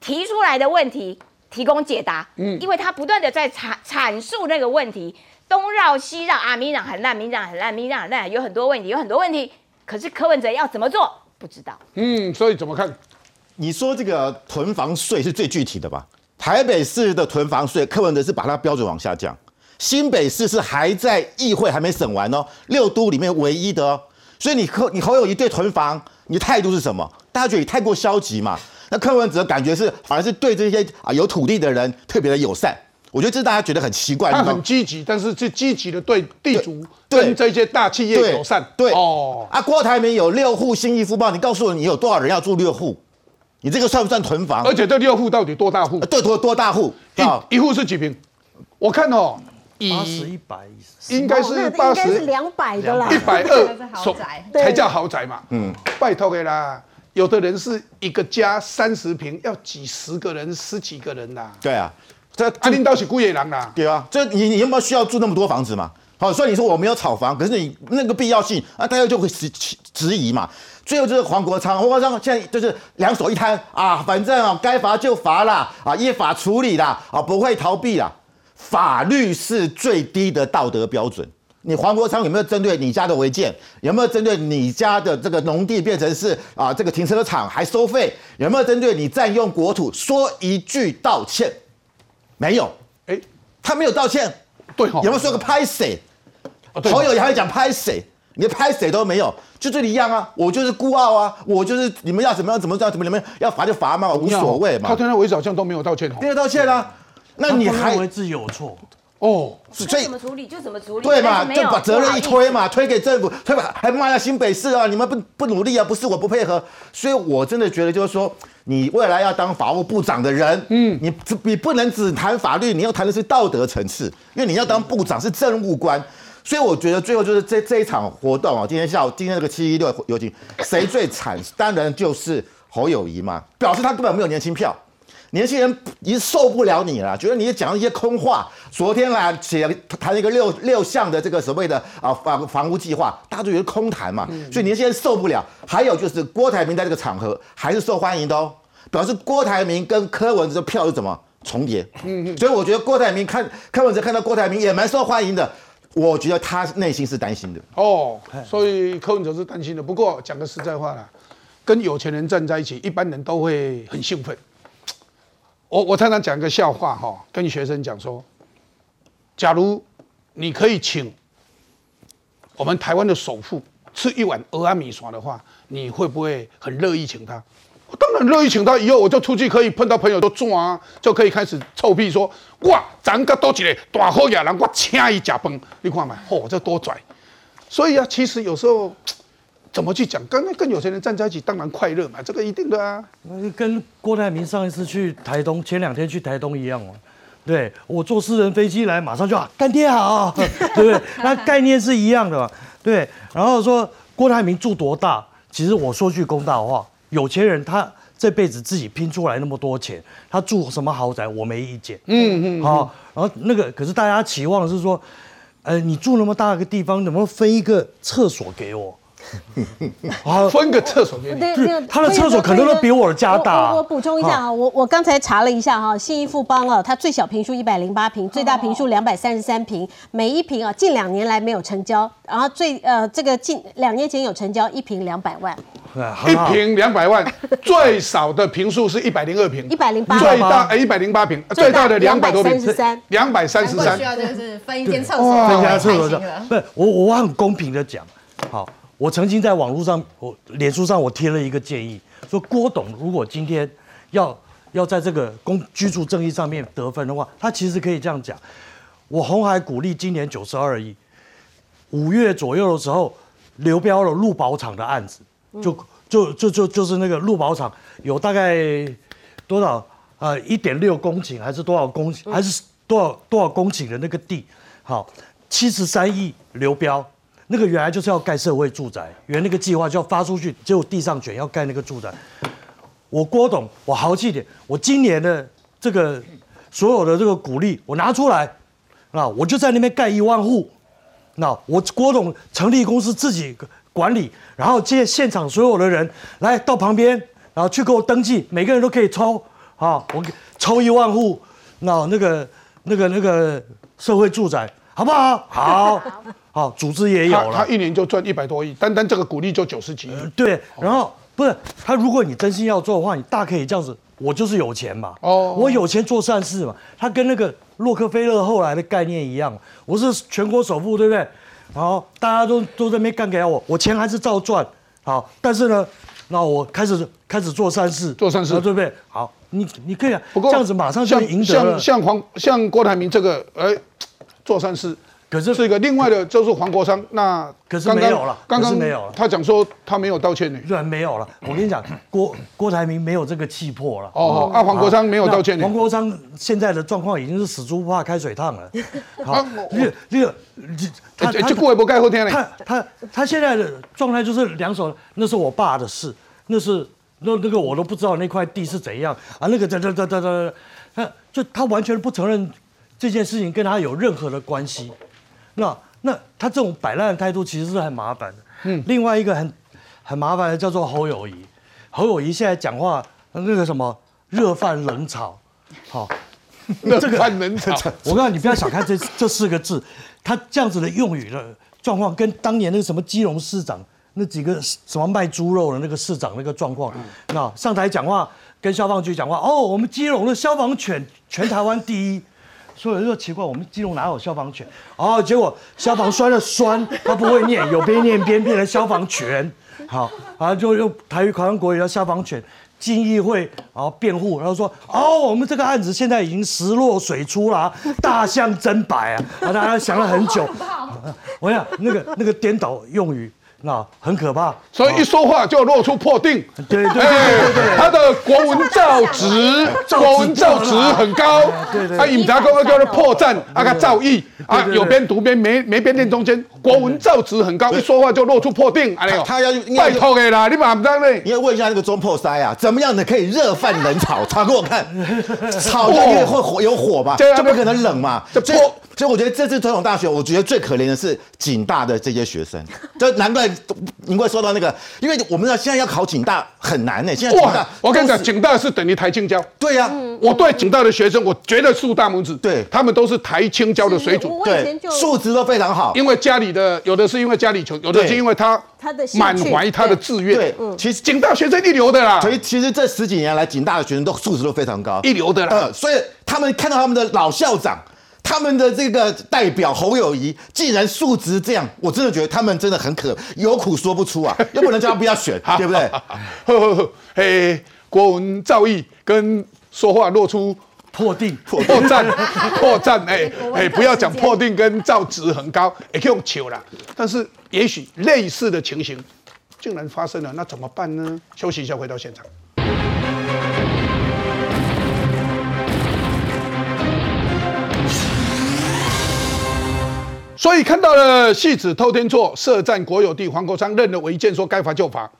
提出来的问题提供解答，嗯，因为他不断的在阐阐述那个问题，东绕西绕啊，民党很烂，民党很烂，民党很烂，有很多问题，有很多问题。可是柯文哲要怎么做，不知道。嗯，所以怎么看？你说这个囤房税是最具体的吧？台北市的囤房税，柯文哲是把它标准往下降。新北市是还在议会还没审完哦，六都里面唯一的哦。所以你柯你侯友谊对囤房，你的态度是什么？大家觉得你太过消极嘛？那柯文哲感觉是反而是对这些啊有土地的人特别的友善。我觉得这是大家觉得很奇怪。他很积极，但是是积极的对地主跟这些大企业友善。对哦啊，郭台铭有六户新义福报，你告诉我你有多少人要住六户？你这个算不算囤房？而且这六户到底多大户？对，多多大户？一一户是几平？我看哦，八十一百，应该是八十两百的啦，一百二 才叫豪宅嘛。嗯，拜托给啦。有的人是一个家三十平，要几十个人、十几个人呐。对啊。这阿林倒是孤野狼啦，对啊，这你你有没有需要住那么多房子嘛？好，所以你说我没有炒房，可是你那个必要性啊，大家就会质质疑嘛。最后就是黄国昌，黄国昌现在就是两手一摊啊，反正啊该罚就罚啦，啊依法处理啦，啊不会逃避啦。法律是最低的道德标准。你黄国昌有没有针对你家的违建？有没有针对你家的这个农地变成是啊这个停车场还收费？有没有针对你占用国土说一句道歉？没有，哎，他没有道歉，对有没有说个拍谁？好友也还讲拍谁？你拍谁都没有，就这里一样啊！我就是孤傲啊！我就是你们要怎么样怎么样怎么你们要罚就罚嘛，无所谓嘛。他天天为好像都没有道歉哦，没有道歉啊？那你还认为自己有错？哦，所以怎么处理就怎么处理，对嘛？就把责任一推嘛，推给政府，推把还骂了新北市啊！你们不不努力啊？不是我不配合，所以我真的觉得就是说，你未来要当法务部长的人，嗯，你你不能只谈法律，你要谈的是道德层次，因为你要当部长是政务官，所以我觉得最后就是这这一场活动啊，今天下午今天这个七一六游行，谁最惨？当然就是侯友谊嘛，表示他根本没有年轻票。年轻人已经受不了你了，觉得你讲一些空话。昨天来写谈一个六六项的这个所谓的啊房房屋计划，大家都觉得空谈嘛，所以年轻人受不了。还有就是郭台铭在这个场合还是受欢迎的哦，表示郭台铭跟柯文哲的票是怎么重叠？嗯嗯。所以我觉得郭台铭看柯文哲看到郭台铭也蛮受欢迎的，我觉得他内心是担心的。哦，所以柯文哲是担心的。不过讲个实在话啦，跟有钱人站在一起，一般人都会很兴奋。我我常常讲一个笑话哈，跟学生讲说，假如你可以请我们台湾的首富吃一碗鹅阿米耍的话，你会不会很乐意请他？我当然乐意请他，以后我就出去可以碰到朋友都做啊，就可以开始臭屁说，哇，咱个多几个大好野人，我请伊食饭，你看嘛，嚯，这多拽！所以啊，其实有时候。怎么去讲？跟跟有钱人站在一起，当然快乐嘛，这个一定的啊。跟郭台铭上一次去台东，前两天去台东一样哦。对我坐私人飞机来，马上就啊干爹好，对不对？那概念是一样的嘛。对，然后说郭台铭住多大？其实我说句公道话，有钱人他这辈子自己拼出来那么多钱，他住什么豪宅我没意见。嗯嗯。好，然后那个可是大家期望的是说，呃，你住那么大个地方，能不能分一个厕所给我？啊，分个厕所给你。对他的厕所可能都比我的家大。我补充一下啊，我我刚才查了一下哈，信义富邦啊，它最小平数一百零八平，最大平数两百三十三平，每一平啊近两年来没有成交，然后最呃这个近两年前有成交一平两百万。一平两百万，最少的平数是一百零二平，一百零八，最大哎一百零八平，最大的两百多平，两百三十三。需要就是分一间厕所，分一间厕所。不是我我很公平的讲，好。我曾经在网络上，我脸书上我贴了一个建议，说郭董如果今天要要在这个公居住正义上面得分的话，他其实可以这样讲：我红海鼓励今年九十二亿，五月左右的时候流标了陆宝厂的案子，就就就就就是那个陆宝厂有大概多少呃一点六公顷还是多少公还是多少多少公顷的那个地，好七十三亿流标。那个原来就是要盖社会住宅，原那个计划就要发出去，结果地上卷要盖那个住宅。我郭董，我豪气点，我今年的这个所有的这个鼓励，我拿出来，啊我就在那边盖一万户。那我郭董成立公司自己管理，然后接现场所有的人来到旁边，然后去给我登记，每个人都可以抽，啊，我抽一万户，那那个那个那个社会住宅。好不好？好，好，组织也有了。他一年就赚一百多亿，单单这个股利就九十几亿。对，然后不是他，如果你真心要做的话，你大可以这样子，我就是有钱嘛。哦，我有钱做善事嘛。他跟那个洛克菲勒后来的概念一样，我是全国首富，对不对？然后大家都都在那边干给我，我钱还是照赚。好，但是呢，那我开始开始做善事，做善事，对不对？好，你你可以不过这样子马上就赢得了。像像黄像郭台铭这个，哎，做善事。可是是一个另外的，就是黄国昌。那可是没有了，刚刚没有了。他讲说他没有道歉呢，然没有了。我跟你讲，郭郭台铭没有这个气魄了。哦，啊，黄国昌没有道歉。黄国昌现在的状况已经是死猪不怕开水烫了。好，那个那个，他就过一不盖后天了。他他他现在的状态就是两手，那是我爸的事，那是那那个我都不知道那块地是怎样啊，那个哒哒哒哒哒，他就他完全不承认这件事情跟他有任何的关系。那那他这种摆烂的态度其实是很麻烦的。嗯，另外一个很很麻烦的叫做侯友谊，侯友谊现在讲话那个什么热饭冷炒，好，热饭冷炒。我告诉你，不要小看这这四个字，他这样子的用语的状况，跟当年那个什么基隆市长那几个什么卖猪肉的那个市长那个状况，那上台讲话跟消防局讲话，哦，我们基隆的消防犬全台湾第一。所以有人说奇怪，我们基隆哪有消防犬？哦，结果消防栓的栓他不会念，有边念边变成消防犬。好，然后就用台语考上国语叫消防犬。进议会然后辩护，然后说哦，我们这个案子现在已经石落水出了，大象真白啊！啊，大家想了很久。我想那个那个颠倒用语。那很可怕，所以一说话就露出破腚。对对对对，他的国文造诣，国文造诣很高。对对，他引他刚刚叫做破绽，啊个造诣啊，有边读边没没边念中间，国文造诣很高，一说话就露出破腚。哎呦，他要拜托的啦，你马不当嘞？你要问一下那个中破塞啊，怎么样的可以热饭冷炒？炒给我看，炒就因为会火有火吧，就不可能冷嘛。这破。所以我觉得这次总统大选，我觉得最可怜的是警大的这些学生，就难怪你会说到那个，因为我们要现在要考警大很难呢。现在警大，我跟你讲，警大是等于台青交。对呀，我对警大的学生，我觉得竖大拇指。对，他们都是台青交的水准，对，素质都非常好。因为家里的有的是因为家里穷，有的是因为他他的满怀他的志愿。对，其实警大学生一流的啦。所以其实这十几年来，警大的学生都素质都非常高，一流的啦。呃，所以他们看到他们的老校长。他们的这个代表侯友谊竟然素质这样，我真的觉得他们真的很可有苦说不出啊！要不然叫他不要选，对不对？呵呵呵，嘿，国文造诣跟说话露出破定破绽 破绽，哎哎，不要讲破定跟造值很高，也可以用球啦。但是也许类似的情形竟然发生了，那怎么办呢？休息一下，回到现场。所以看到了戏子偷天错，涉战国有地，黄国昌认了违建，说该罚就罚，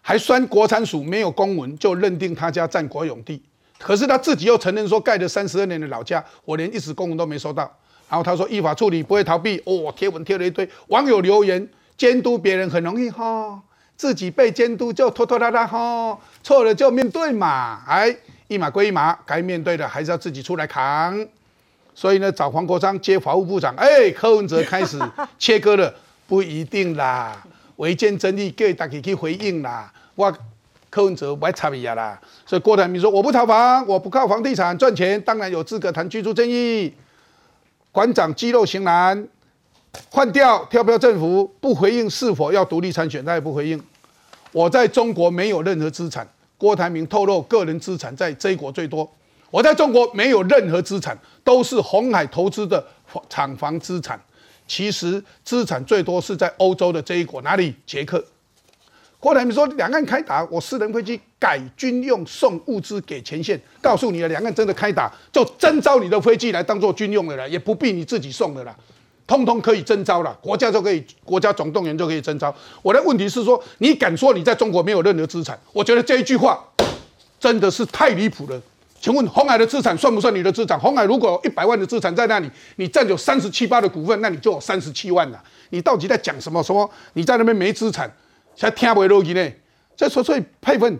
还酸国产署没有公文就认定他家占国有地，可是他自己又承认说盖了三十二年的老家，我连一纸公文都没收到。然后他说依法处理不会逃避，哦，贴文贴了一堆，网友留言监督别人很容易哈，自己被监督就拖拖拉拉哈，错了就面对嘛，哎，一码归一码，该面对的还是要自己出来扛。所以呢，找黄国昌接法务部长，哎，柯文哲开始切割了，不一定啦，违建争议给大家去回应啦。我柯文哲不爱插牙啦，所以郭台铭说我不炒房，我不靠房地产赚钱，当然有资格谈居住正义。馆长肌肉型男换掉跳票政府不回应是否要独立参选，他也不回应。我在中国没有任何资产，郭台铭透露个人资产在这一国最多。我在中国没有任何资产，都是红海投资的厂房资产。其实资产最多是在欧洲的这一国，哪里？捷克。郭台铭说，两岸开打，我私人飞机改军用，送物资给前线。告诉你了，两岸真的开打，就征召你的飞机来当做军用的了，也不必你自己送的了，通通可以征召了。国家就可以，国家总动员就可以征召。我的问题是说，你敢说你在中国没有任何资产？我觉得这一句话真的是太离谱了。请问红海的资产算不算你的资产？红海如果有一百万的资产在那里，你占有三十七八的股份，那你就有三十七万了。你到底在讲什么？什么你在那边没资产，才听不落去呢？这说所以配分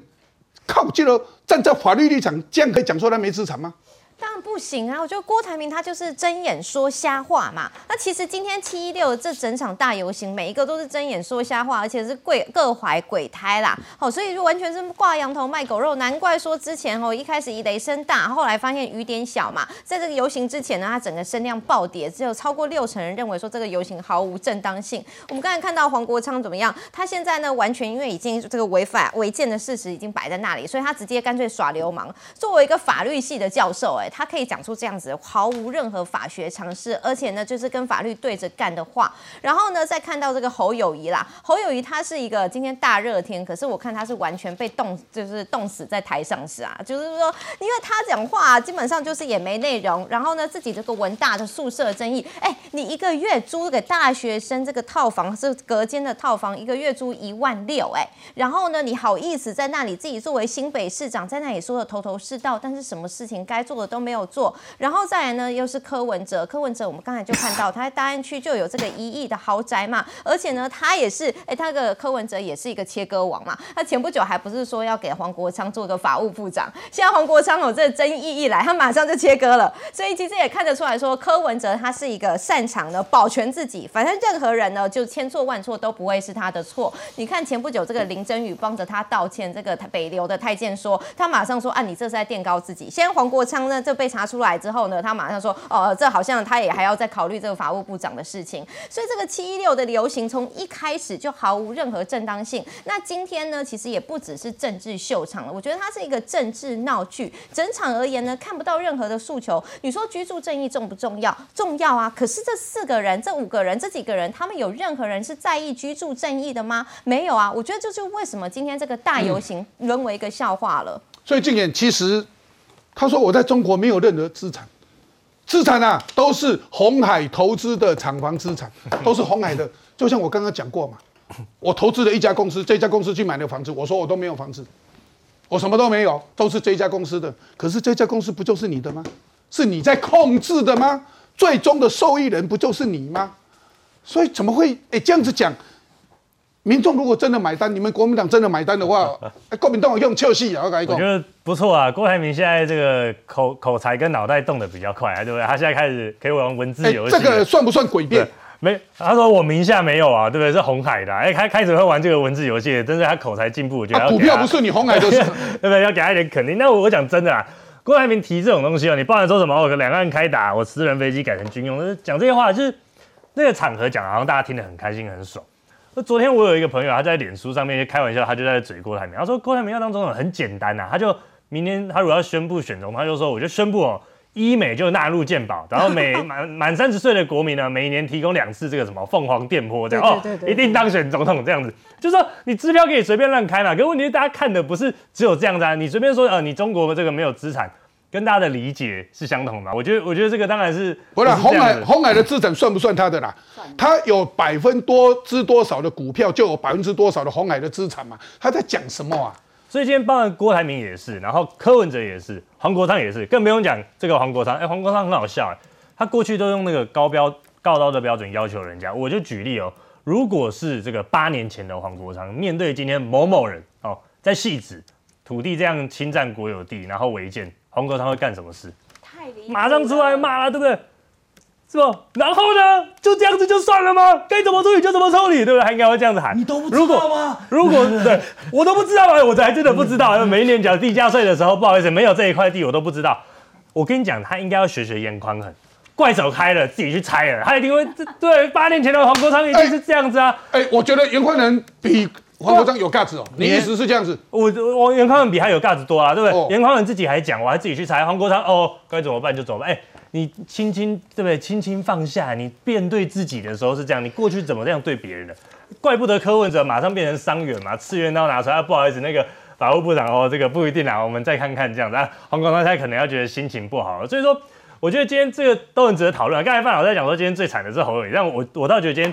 靠近了，站在法律立场，这样可以讲出来没资产吗？当然不行啊！我觉得郭台铭他就是睁眼说瞎话嘛。那其实今天七一六这整场大游行，每一个都是睁眼说瞎话，而且是贵各怀鬼胎啦。好，所以就完全是挂羊头卖狗肉。难怪说之前哦一开始以雷声大，后来发现雨点小嘛。在这个游行之前呢，他整个声量暴跌，只有超过六成人认为说这个游行毫无正当性。我们刚才看到黄国昌怎么样？他现在呢完全因为已经这个违法违建的事实已经摆在那里，所以他直接干脆耍流氓。作为一个法律系的教授，哎。他可以讲出这样子毫无任何法学常识，而且呢，就是跟法律对着干的话。然后呢，再看到这个侯友谊啦，侯友谊他是一个今天大热天，可是我看他是完全被冻，就是冻死在台上是啊，就是说，因为他讲话基本上就是也没内容。然后呢，自己这个文大的宿舍争议，哎，你一个月租给大学生这个套房是隔间的套房，一个月租一万六，哎，然后呢，你好意思在那里自己作为新北市长在那里说的头头是道，但是什么事情该做的都。没有做，然后再来呢，又是柯文哲。柯文哲，我们刚才就看到他在大安区就有这个一亿的豪宅嘛，而且呢，他也是，哎，他个柯文哲也是一个切割王嘛。他前不久还不是说要给黄国昌做个法务部长，现在黄国昌有这个争议一来，他马上就切割了。所以其实也看得出来说，柯文哲他是一个擅长的保全自己，反正任何人呢，就千错万错都不会是他的错。你看前不久这个林真宇帮着他道歉，这个北流的太监说，他马上说啊，你这是在垫高自己。现在黄国昌呢？就被查出来之后呢，他马上说，哦，这好像他也还要再考虑这个法务部长的事情。所以这个七一六的流行从一开始就毫无任何正当性。那今天呢，其实也不只是政治秀场了，我觉得它是一个政治闹剧。整场而言呢，看不到任何的诉求。你说居住正义重不重要？重要啊。可是这四个人、这五个人、这几个人，他们有任何人是在意居住正义的吗？没有啊。我觉得这就是为什么今天这个大游行沦为一个笑话了。所以，静言其实。他说：“我在中国没有任何资产，资产啊都是红海投资的厂房资产，都是红海的。就像我刚刚讲过嘛，我投资了一家公司，这家公司去买了房子，我说我都没有房子，我什么都没有，都是这家公司的。可是这家公司不就是你的吗？是你在控制的吗？最终的受益人不就是你吗？所以怎么会哎这样子讲？”民众如果真的买单，你们国民党真的买单的话，国民党用臭戏啊！我跟你讲，我觉得不错啊。郭台铭现在这个口口才跟脑袋动得比较快啊，对不对？他现在开始可以玩文字游戏。这个算不算诡辩？没，他说我名下没有啊，对不对？是红海的，哎，开开始会玩这个文字游戏，真是他口才进步，我觉得。股票不是你红海的，对不对？要给他一点肯定。那我讲真的啊，郭台铭提这种东西啊，你不然说什么？我两岸开打，我私人飞机改成军用，讲这些话就是那个场合讲，好像大家听得很开心很爽。那昨天我有一个朋友，他在脸书上面就开玩笑，他就在嘴郭台铭，他说郭台铭要当总统很简单呐，他就明天他如果要宣布选总统，他就说我就宣布哦，医美就纳入健保，然后每 满满三十岁的国民呢，每年提供两次这个什么凤凰电波这样哦，一定当选总统这样子，就说你支票可以随便乱开嘛，可问题是大家看的不是只有这样子啊，你随便说呃你中国这个没有资产。跟大家的理解是相同的，我觉得，我觉得这个当然是不是红海红海的资产算不算他的啦？他有百分多之多少的股票，就有百分之多少的红海的资产嘛？他在讲什么啊？所以今天包括郭台铭也是，然后柯文哲也是，黄国昌也是，更不用讲这个黄国昌。哎，黄国昌很好笑，他过去都用那个高标高刀的标准要求人家。我就举例哦，如果是这个八年前的黄国昌，面对今天某某人哦，在戏子土地这样侵占国有地，然后违建。黄国昌会干什么事？马上出来骂了，对不对？是不？然后呢？就这样子就算了吗？该怎么处理就怎么处理，对不对？他应该会这样子喊。你都不知道吗？如果对 我都不知道啊，我还真的不知道。每一年缴地价税的时候，不好意思，没有这一块地，我都不知道。我跟你讲，他应该要学学严宽恒，怪手开了自己去拆了，他一定会。对，八年前的黄国昌一定是这样子啊。哎，我觉得严宽恒比。黄国昌有价值哦，你意思是这样子？我我严宽仁比他有价值多啊，对不对？严宽仁自己还讲，我还自己去猜黄国昌哦，该怎么办就怎么办。哎，你轻轻对不对？轻轻放下，你面对自己的时候是这样，你过去怎么这样对别人的？怪不得柯文哲马上变成伤员嘛，次元刀拿出来，不好意思，那个法务部长哦，这个不一定啊，我们再看看这样子。黄国昌他可能要觉得心情不好了，所以说，我觉得今天这个都很值得讨论。刚才范老在讲说，今天最惨的是侯友宜，但我我倒觉得今天。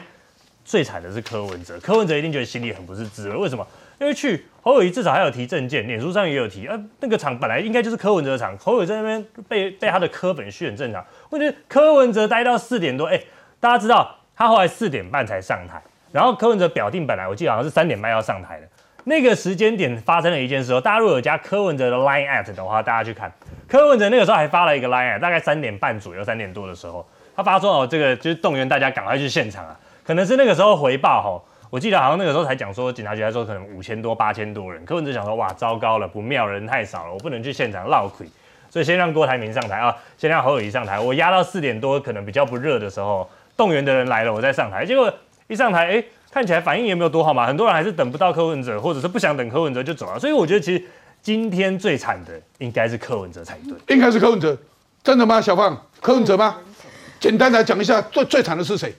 最惨的是柯文哲，柯文哲一定觉得心里很不是滋味。为什么？因为去侯友谊至少还有提证件，脸书上也有提。呃，那个场本来应该就是柯文哲的场，侯友在那边被被他的柯本训很正常。问题柯文哲待到四点多，哎，大家知道他后来四点半才上台，然后柯文哲表定本来我记得好像是三点半要上台的，那个时间点发生了一件事哦，大家如果有加柯文哲的 Line at 的话，大家去看柯文哲那个时候还发了一个 Line at，大概三点半左右、三点多的时候，他发说哦，这个就是动员大家赶快去现场啊，可能是那个时候回报哈，我记得好像那个时候才讲说警察局还说可能五千多、八千多人，柯文哲想说哇，糟糕了，不妙，人太少了，我不能去现场闹鬼，所以先让郭台铭上台啊，先让侯友谊上台，我压到四点多，可能比较不热的时候，动员的人来了，我再上台，结果一上台，哎。看起来反应也没有多好嘛，很多人还是等不到柯文哲，或者是不想等柯文哲就走了。所以我觉得其实今天最惨的应该是柯文哲才对，应该是柯文哲，真的吗？小胖，柯文哲吗？简单来讲一下，最最惨的是谁？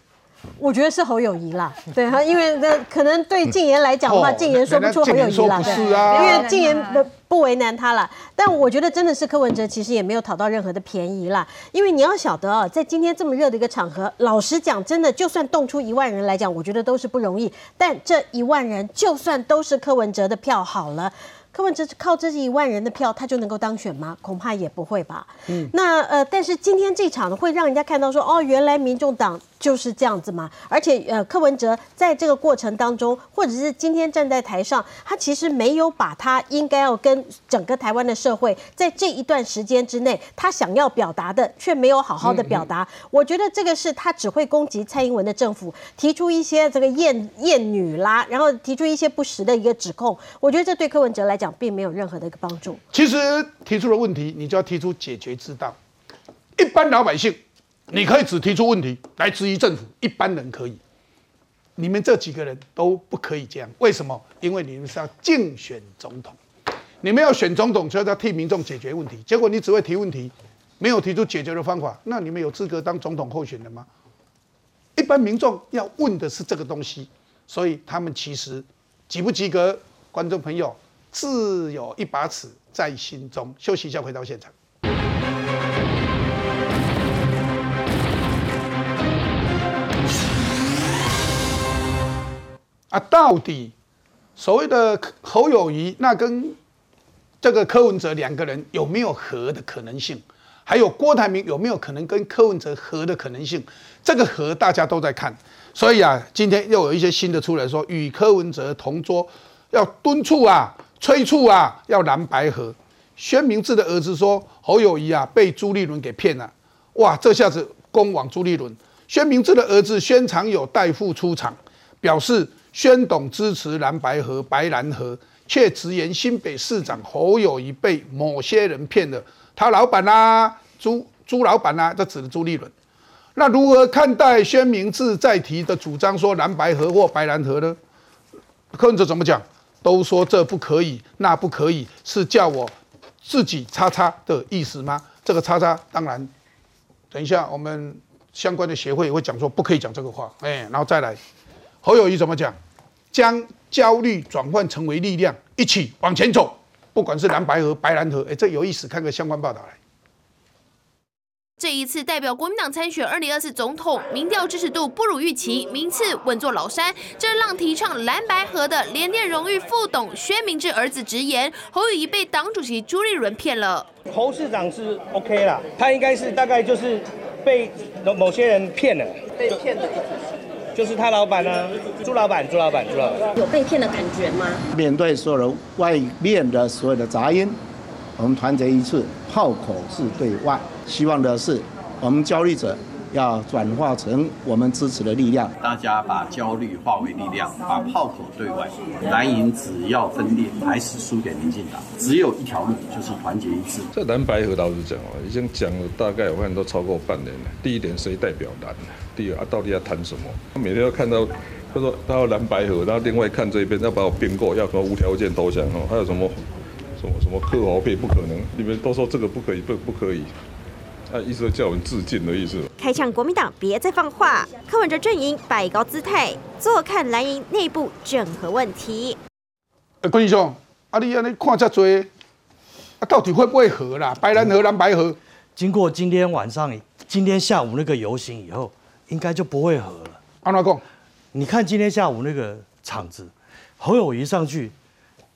我觉得是侯友谊啦，对哈，因为那可能对静言来讲的话，禁言说不出侯友谊啦，对，因为静言不不为难他了。但我觉得真的是柯文哲，其实也没有讨到任何的便宜啦。因为你要晓得啊，在今天这么热的一个场合，老实讲，真的就算动出一万人来讲，我觉得都是不容易。但这一万人，就算都是柯文哲的票好了。柯文哲靠这一万人的票，他就能够当选吗？恐怕也不会吧。嗯，那呃，但是今天这场会让人家看到说，哦，原来民众党就是这样子嘛。而且呃，柯文哲在这个过程当中，或者是今天站在台上，他其实没有把他应该要跟整个台湾的社会，在这一段时间之内，他想要表达的却没有好好的表达。我觉得这个是他只会攻击蔡英文的政府，提出一些这个艳艳女啦，然后提出一些不实的一个指控。我觉得这对柯文哲来讲。并没有任何的一个帮助。其实提出了问题，你就要提出解决之道。一般老百姓，你可以只提出问题来质疑政府；一般人可以，你们这几个人都不可以这样。为什么？因为你们是要竞选总统，你们要选总统，就要替民众解决问题。结果你只会提问题，没有提出解决的方法，那你们有资格当总统候选人吗？一般民众要问的是这个东西，所以他们其实及不及格，观众朋友。自有一把尺在心中。休息一下，回到现场。啊，到底所谓的侯友谊，那跟这个柯文哲两个人有没有和的可能性？还有郭台铭有没有可能跟柯文哲和的可能性？这个和大家都在看，所以啊，今天又有一些新的出来说，与柯文哲同桌，要敦促啊。催促啊，要蓝白合。宣明志的儿子说，侯友谊啊被朱立伦给骗了。哇，这下子攻往朱立伦。宣明志的儿子宣长友代父出场，表示宣董支持蓝白合、白蓝合，却直言新北市长侯友谊被某些人骗了。他老板呐，朱朱老板呐，这指的朱立伦。那如何看待宣明志再提的主张，说蓝白合或白蓝合呢？柯文哲怎么讲？都说这不可以，那不可以，是叫我自己叉叉的意思吗？这个叉叉当然，等一下我们相关的协会会讲说不可以讲这个话，哎，然后再来，侯友谊怎么讲？将焦虑转换成为力量，一起往前走，不管是蓝白河、白蓝河，哎，这有意思，看个相关报道来。这一次代表国民党参选二零二四总统，民调支持度不如预期，名次稳坐老山。这让提倡蓝白河的联电荣誉副董薛明志儿子直言，侯友谊被党主席朱立伦骗了。侯市长是 OK 啦，他应该是大概就是被某些人骗了。被骗的意思是？就是他老板呢，朱老板，朱老板，朱老板。有被骗的感觉吗？面对所有的外面的所有的杂音，我们团结一致，炮口是对外。希望的是，我们焦虑者要转化成我们支持的力量。大家把焦虑化为力量，把炮口对外。蓝营只要分裂，还是输给民进党。只有一条路，就是团结一致。这蓝白河老实讲哦，已经讲了大概我看都超过半年了。第一点，谁代表蓝？第二啊，到底要谈什么？他每天要看到，他说他要蓝白河，然后另外看这边要把我编过，要什么无条件投降哦，还有什么什么什么克豪费不可能，你们都说这个不可以，不不可以。他意思叫我们致敬的意思。开枪国民党别再放话，柯文哲阵营摆高姿态，坐看蓝营内部整合问题。呃，关兄，啊，你安尼看这多，啊，到底会不会合啦？白蓝合、蓝白合，经过今天晚上、今天下午那个游行以后，应该就不会合了。安哪讲？你看今天下午那个场子，侯友谊上去，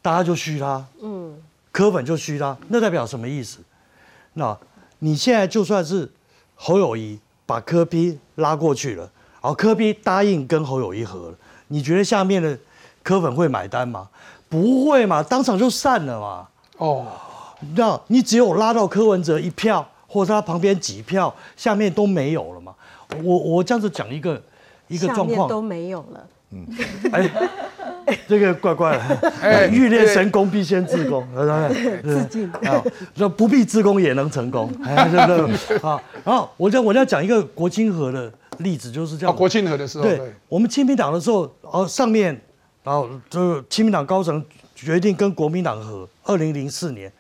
大家就嘘他，嗯，柯粉就嘘他，那代表什么意思？那？你现在就算是侯友谊把柯批拉过去了，然后柯批答应跟侯友谊和了，你觉得下面的柯粉会买单吗？不会嘛，当场就散了嘛。哦，那你只有拉到柯文哲一票，或者他旁边几票，下面都没有了嘛。我我这样子讲一个一个状况都没有了。嗯，哎，这个怪怪的。哎，欲练神功，必先自宫。自尽啊，说不必自宫也能成功。哎，对对啊。然后我再我要讲一个国清河的例子，就是这样。国清河的时候，对，我们亲民党的时候，哦，上面，然后就是亲民党高层决定跟国民党和。二零零四年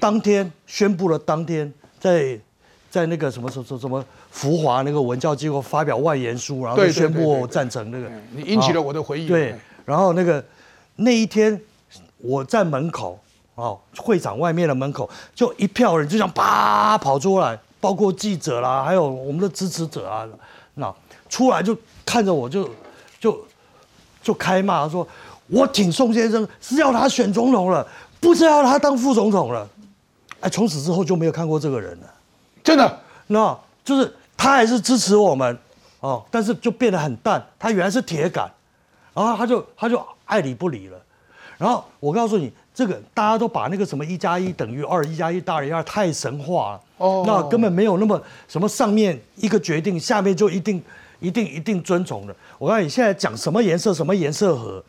当天宣布了，当天在在那个什么什么什么。福华那个文教机构发表外言书，然后宣布赞成那个，你引起了我的回忆。对，然后那个那一天我在门口哦，会场外面的门口就一票人就想啪跑出来，包括记者啦，还有我们的支持者啊，那出来就看着我就就就开骂说：“我挺宋先生是要他选总统了，不是要他当副总统了。”哎，从此之后就没有看过这个人了，真的，那就是。他还是支持我们，哦，但是就变得很淡。他原来是铁杆，然后他就他就爱理不理了。然后我告诉你，这个大家都把那个什么一加一等于二，一加一大于二太神话了。哦，那根本没有那么什么上面一个决定，下面就一定一定一定遵从的。我告诉你，现在讲什么颜色什么颜色和，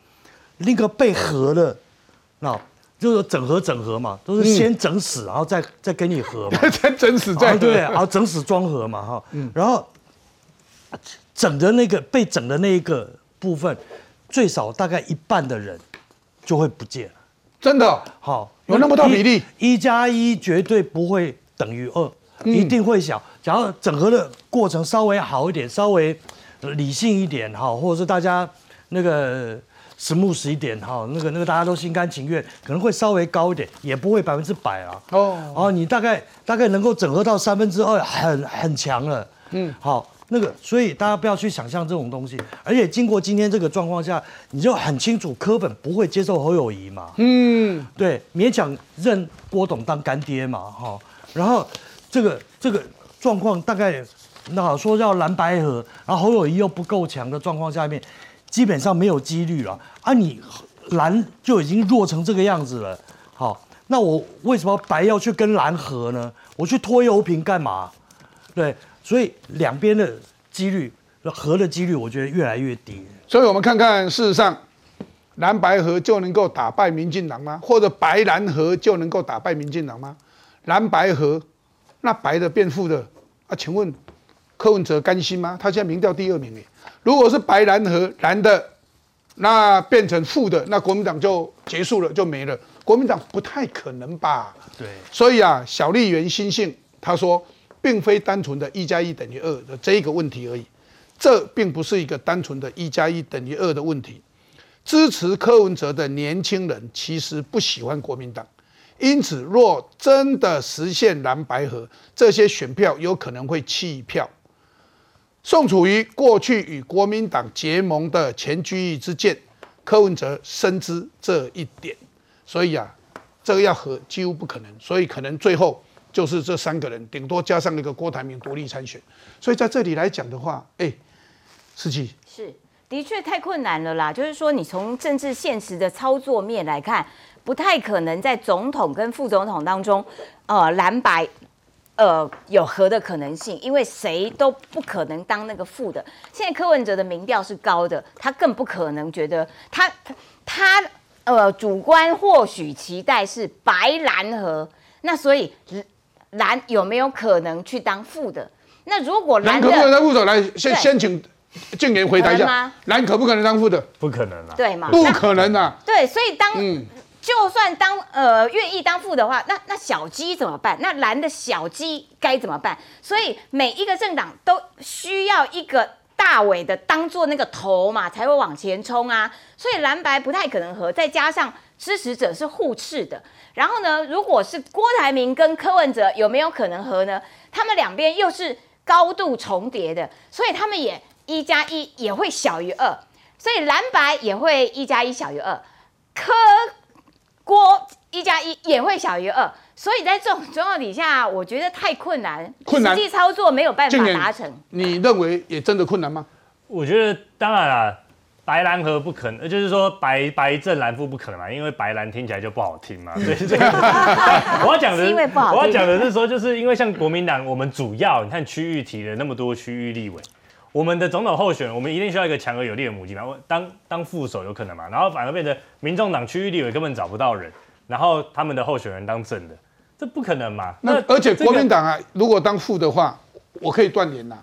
那个被合的，那。就是整合整合嘛，都是先整死，然后再再跟你合嘛。先整死再对，然后整死装合嘛哈。然后整的那个被整的那一个部分，最少大概一半的人就会不见了。真的？好，有那么大比例？一加一绝对不会等于二，一定会小。假如整合的过程稍微好一点，稍微理性一点哈，或者是大家那个。Smooth 一点哈，那个那个大家都心甘情愿，可能会稍微高一点，也不会百分之百啊。哦，哦，你大概大概能够整合到三分之二，很很强了。嗯，好，那个，所以大家不要去想象这种东西。而且经过今天这个状况下，你就很清楚，柯本不会接受侯友谊嘛。嗯，对，勉强认郭董当干爹嘛，哈。然后这个这个状况大概，那好说要蓝白合，然后侯友谊又不够强的状况下面。基本上没有几率了啊！你蓝就已经弱成这个样子了，好，那我为什么白要去跟蓝合呢？我去拖油瓶干嘛？对，所以两边的几率合的几率，我觉得越来越低。所以我们看看，事实上蓝白合就能够打败民进党吗？或者白蓝合就能够打败民进党吗？蓝白合，那白的变负的啊？请问柯文哲甘心吗？他现在民调第二名诶。如果是白蓝和蓝的，那变成负的，那国民党就结束了，就没了。国民党不太可能吧？对。所以啊，小丽媛心性，他说，并非单纯的一加一等于二的这一个问题而已，这并不是一个单纯的一加一等于二的问题。支持柯文哲的年轻人其实不喜欢国民党，因此若真的实现蓝白合，这些选票有可能会弃票。宋楚瑜过去与国民党结盟的前居易之见，柯文哲深知这一点，所以啊，这个要和几乎不可能，所以可能最后就是这三个人，顶多加上一个郭台铭独立参选。所以在这里来讲的话，哎，司机是的确太困难了啦。就是说，你从政治现实的操作面来看，不太可能在总统跟副总统当中，呃，蓝白。呃，有和的可能性，因为谁都不可能当那个副的。现在柯文哲的民调是高的，他更不可能觉得他他呃主观或许期待是白蓝和，那所以蓝有没有可能去当副的？那如果蓝可不可能当副的？来，先先请静言回答一下，蓝可不可能当副的？不可能啊，对吗？不可能啊，对，所以当嗯。就算当呃愿意当副的话，那那小鸡怎么办？那蓝的小鸡该怎么办？所以每一个政党都需要一个大尾的当做那个头嘛，才会往前冲啊。所以蓝白不太可能合，再加上支持者是互斥的。然后呢，如果是郭台铭跟柯文哲有没有可能合呢？他们两边又是高度重叠的，所以他们也一加一也会小于二，所以蓝白也会一加一小于二，柯。郭一加一也会小于二，所以在这种状况底下，我觉得太困难，困难实际操作没有办法达成。你认为也真的困难吗？我觉得当然啦，白蓝河不可能，就是说白白正蓝负不可能嘛，因为白蓝听起来就不好听嘛。所以这个 我要讲的，我要讲的是说，就是因为像国民党，我们主要你看区域提了那么多区域立委，我们的总统候选人，我们一定需要一个强而有力的母鸡嘛，当当副手有可能嘛，然后反而变成民众党区域立委根本找不到人，然后他们的候选人当正的，这不可能嘛。那而且国民党啊，如果当副的话，我可以断联呐。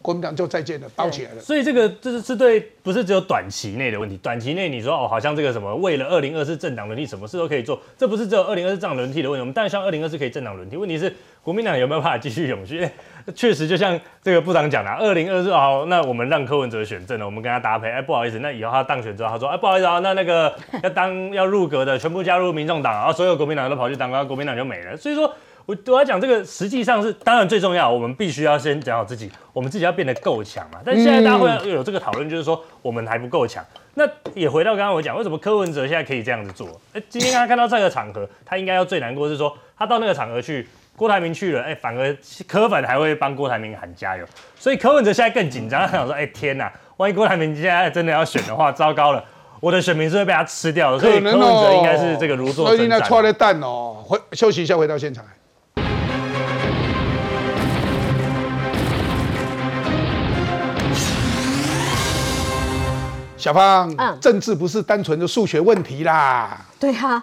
国民党就再见了，包起来了。所以这个这是是对，不是只有短期内的问题。短期内你说哦，好像这个什么为了二零二四政党轮替，什么事都可以做，这不是只有二零二四政党轮替的问题。我们当然希望二零二四可以政党轮替。问题是国民党有没有办法继续永续？确实，就像这个部长讲的，二零二四好，那我们让柯文哲选政了，我们跟他搭配。哎，不好意思，那以后他当选之后，他说，哎，不好意思啊，那那个 要当要入阁的全部加入民众党，然后所有国民党都跑去当，然后国民党就没了。所以说。我我要讲这个，实际上是当然最重要，我们必须要先讲好自己，我们自己要变得够强嘛。但现在大家会有这个讨论，就是说我们还不够强。那也回到刚刚我讲，为什么柯文哲现在可以这样子做？哎，今天刚刚看到这个场合，他应该要最难过是说，他到那个场合去，郭台铭去了，哎，反而柯粉还会帮郭台铭喊加油，所以柯文哲现在更紧张，他想说，哎天哪，万一郭台铭现在真的要选的话，糟糕了，我的选民是会被他吃掉的。所以柯文哲应该是这个如坐针毡。所以那错了蛋哦，回休息一下，回到现场。小芳，嗯，政治不是单纯的数学问题啦。对哈。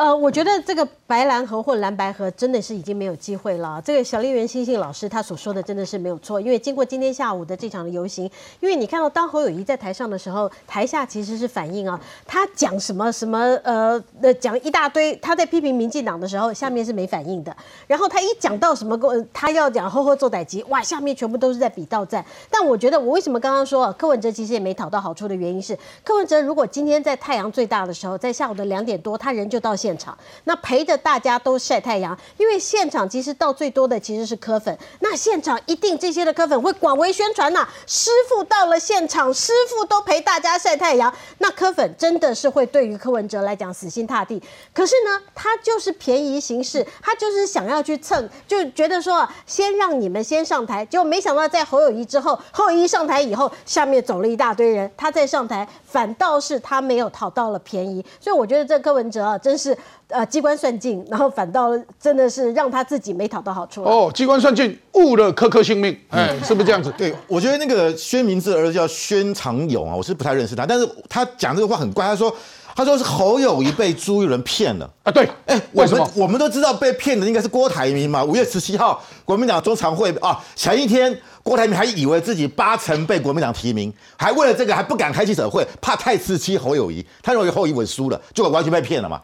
呃，我觉得这个白蓝河或蓝白河真的是已经没有机会了。这个小丽媛星星老师他所说的真的是没有错，因为经过今天下午的这场的游行，因为你看到当侯友谊在台上的时候，台下其实是反应啊，他讲什么什么呃呃讲一大堆，他在批评民进党的时候，下面是没反应的。然后他一讲到什么他要讲呵呵做歹机，哇，下面全部都是在比到战。但我觉得我为什么刚刚说柯文哲其实也没讨到好处的原因是，柯文哲如果今天在太阳最大的时候，在下午的两点多，他人就到现。现场那陪着大家都晒太阳，因为现场其实到最多的其实是科粉，那现场一定这些的科粉会广为宣传呐。师傅到了现场，师傅都陪大家晒太阳，那科粉真的是会对于柯文哲来讲死心塌地。可是呢，他就是便宜行事，他就是想要去蹭，就觉得说先让你们先上台，结果没想到在侯友谊之后，侯友谊上台以后，下面走了一大堆人，他再上台，反倒是他没有讨到了便宜。所以我觉得这柯文哲啊，真是。呃，机关算尽，然后反倒真的是让他自己没讨到好处。哦，机关算尽，误了科科性命，哎，是不是这样子？对，我觉得那个宣明志儿子叫宣长勇啊，我是不太认识他，但是他讲这个话很怪，他说他说是侯友谊被朱一伦骗了啊，对，哎，我们我们都知道被骗的应该是郭台铭嘛，五月十七号国民党中常会啊，前一天郭台铭还以为自己八成被国民党提名，还为了这个还不敢开记者会，怕太刺激侯友谊，他认为侯友谊稳输了，结果完全被骗了嘛。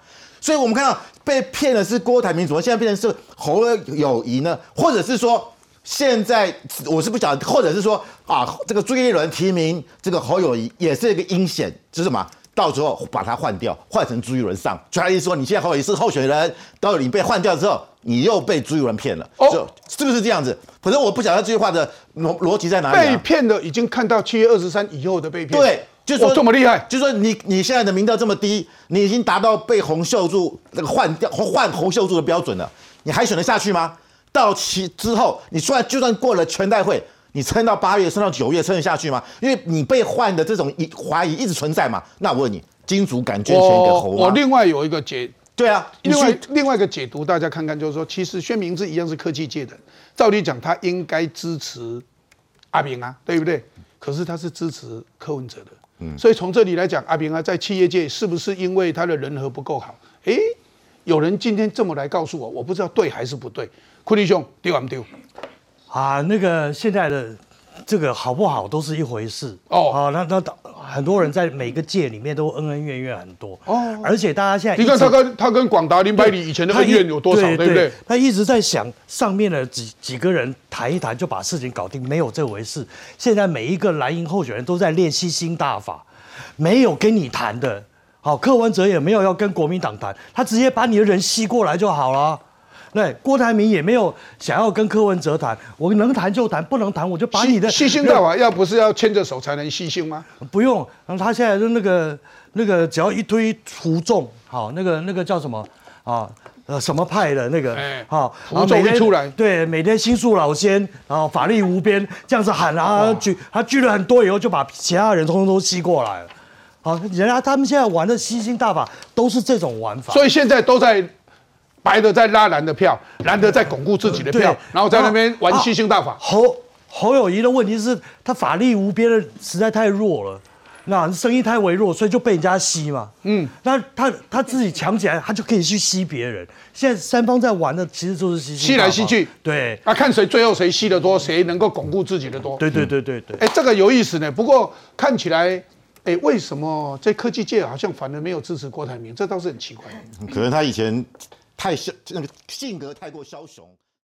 所以，我们看到被骗的是郭台铭，怎么现在变成是侯友谊呢？或者是说，现在我是不晓得，或者是说啊，这个朱一伦提名这个侯友谊也是一个阴险，是什么？到时候把他换掉，换成朱一伦上，就他意思说，你现在侯友谊是候选人，到你被换掉之后，你又被朱一伦骗了，哦，是不是这样子？反正我不晓得这句话的逻逻辑在哪里。被骗的已经看到七月二十三以后的被骗。对。就说这么厉害，就说你你现在的民调这么低，你已经达到被洪秀柱那个换掉换洪秀柱的标准了，你还选得下去吗？到期之后，你虽然就算过了全代会，你撑到八月，撑到九月，撑得下去吗？因为你被换的这种疑怀疑一直存在嘛。那我问你，金主敢捐钱给侯我另外有一个解，对啊，另外另外一个解读，大家看看，就是说，其实薛明志一样是科技界的，照理讲他应该支持阿明啊，对不对？可是他是支持柯文哲的。所以从这里来讲，阿平啊，在企业界是不是因为他的人和不够好？哎，有人今天这么来告诉我，我不知道对还是不对。库弟兄丢不丢？啊，那个现在的。这个好不好都是一回事哦。好，那那很多人在每个界里面都恩恩怨怨很多哦。而且大家现在你看他跟他跟广达林百里以前的恩怨有多少，对不对？他一直在想上面的几几个人谈一谈就把事情搞定，没有这回事。现在每一个蓝营候选人都在练吸星大法，没有跟你谈的。好，柯文哲也没有要跟国民党谈，他直接把你的人吸过来就好了。对，郭台铭也没有想要跟柯文哲谈，我能谈就谈，不能谈我就把你的细心到啊，要不是要牵着手才能细心吗？不用，然后他现在的那个那个只要一推服众，好，那个那个叫什么啊？呃，什么派的那个？好，服众一出来，对，每天心术老仙，然后法力无边，这样子喊啊，聚他聚了很多以后，就把其他人通通都吸过来了。好，人家他们现在玩的吸星大法都是这种玩法，所以现在都在白的在拉蓝的票，蓝的在巩固自己的票，然后在那边玩吸星大法。侯侯友谊的问题是他法力无边的实在太弱了。那声音太微弱，所以就被人家吸嘛。嗯，那他他自己强起来，他就可以去吸别人。现在三方在玩的其实就是吸吸来吸去。对，那看谁最后谁吸的多，谁能够巩固自己的多。对对对对对。哎，这个有意思呢。不过看起来，哎，为什么在科技界好像反而没有支持郭台铭？这倒是很奇怪。可能他以前太枭，那个性格太过枭雄。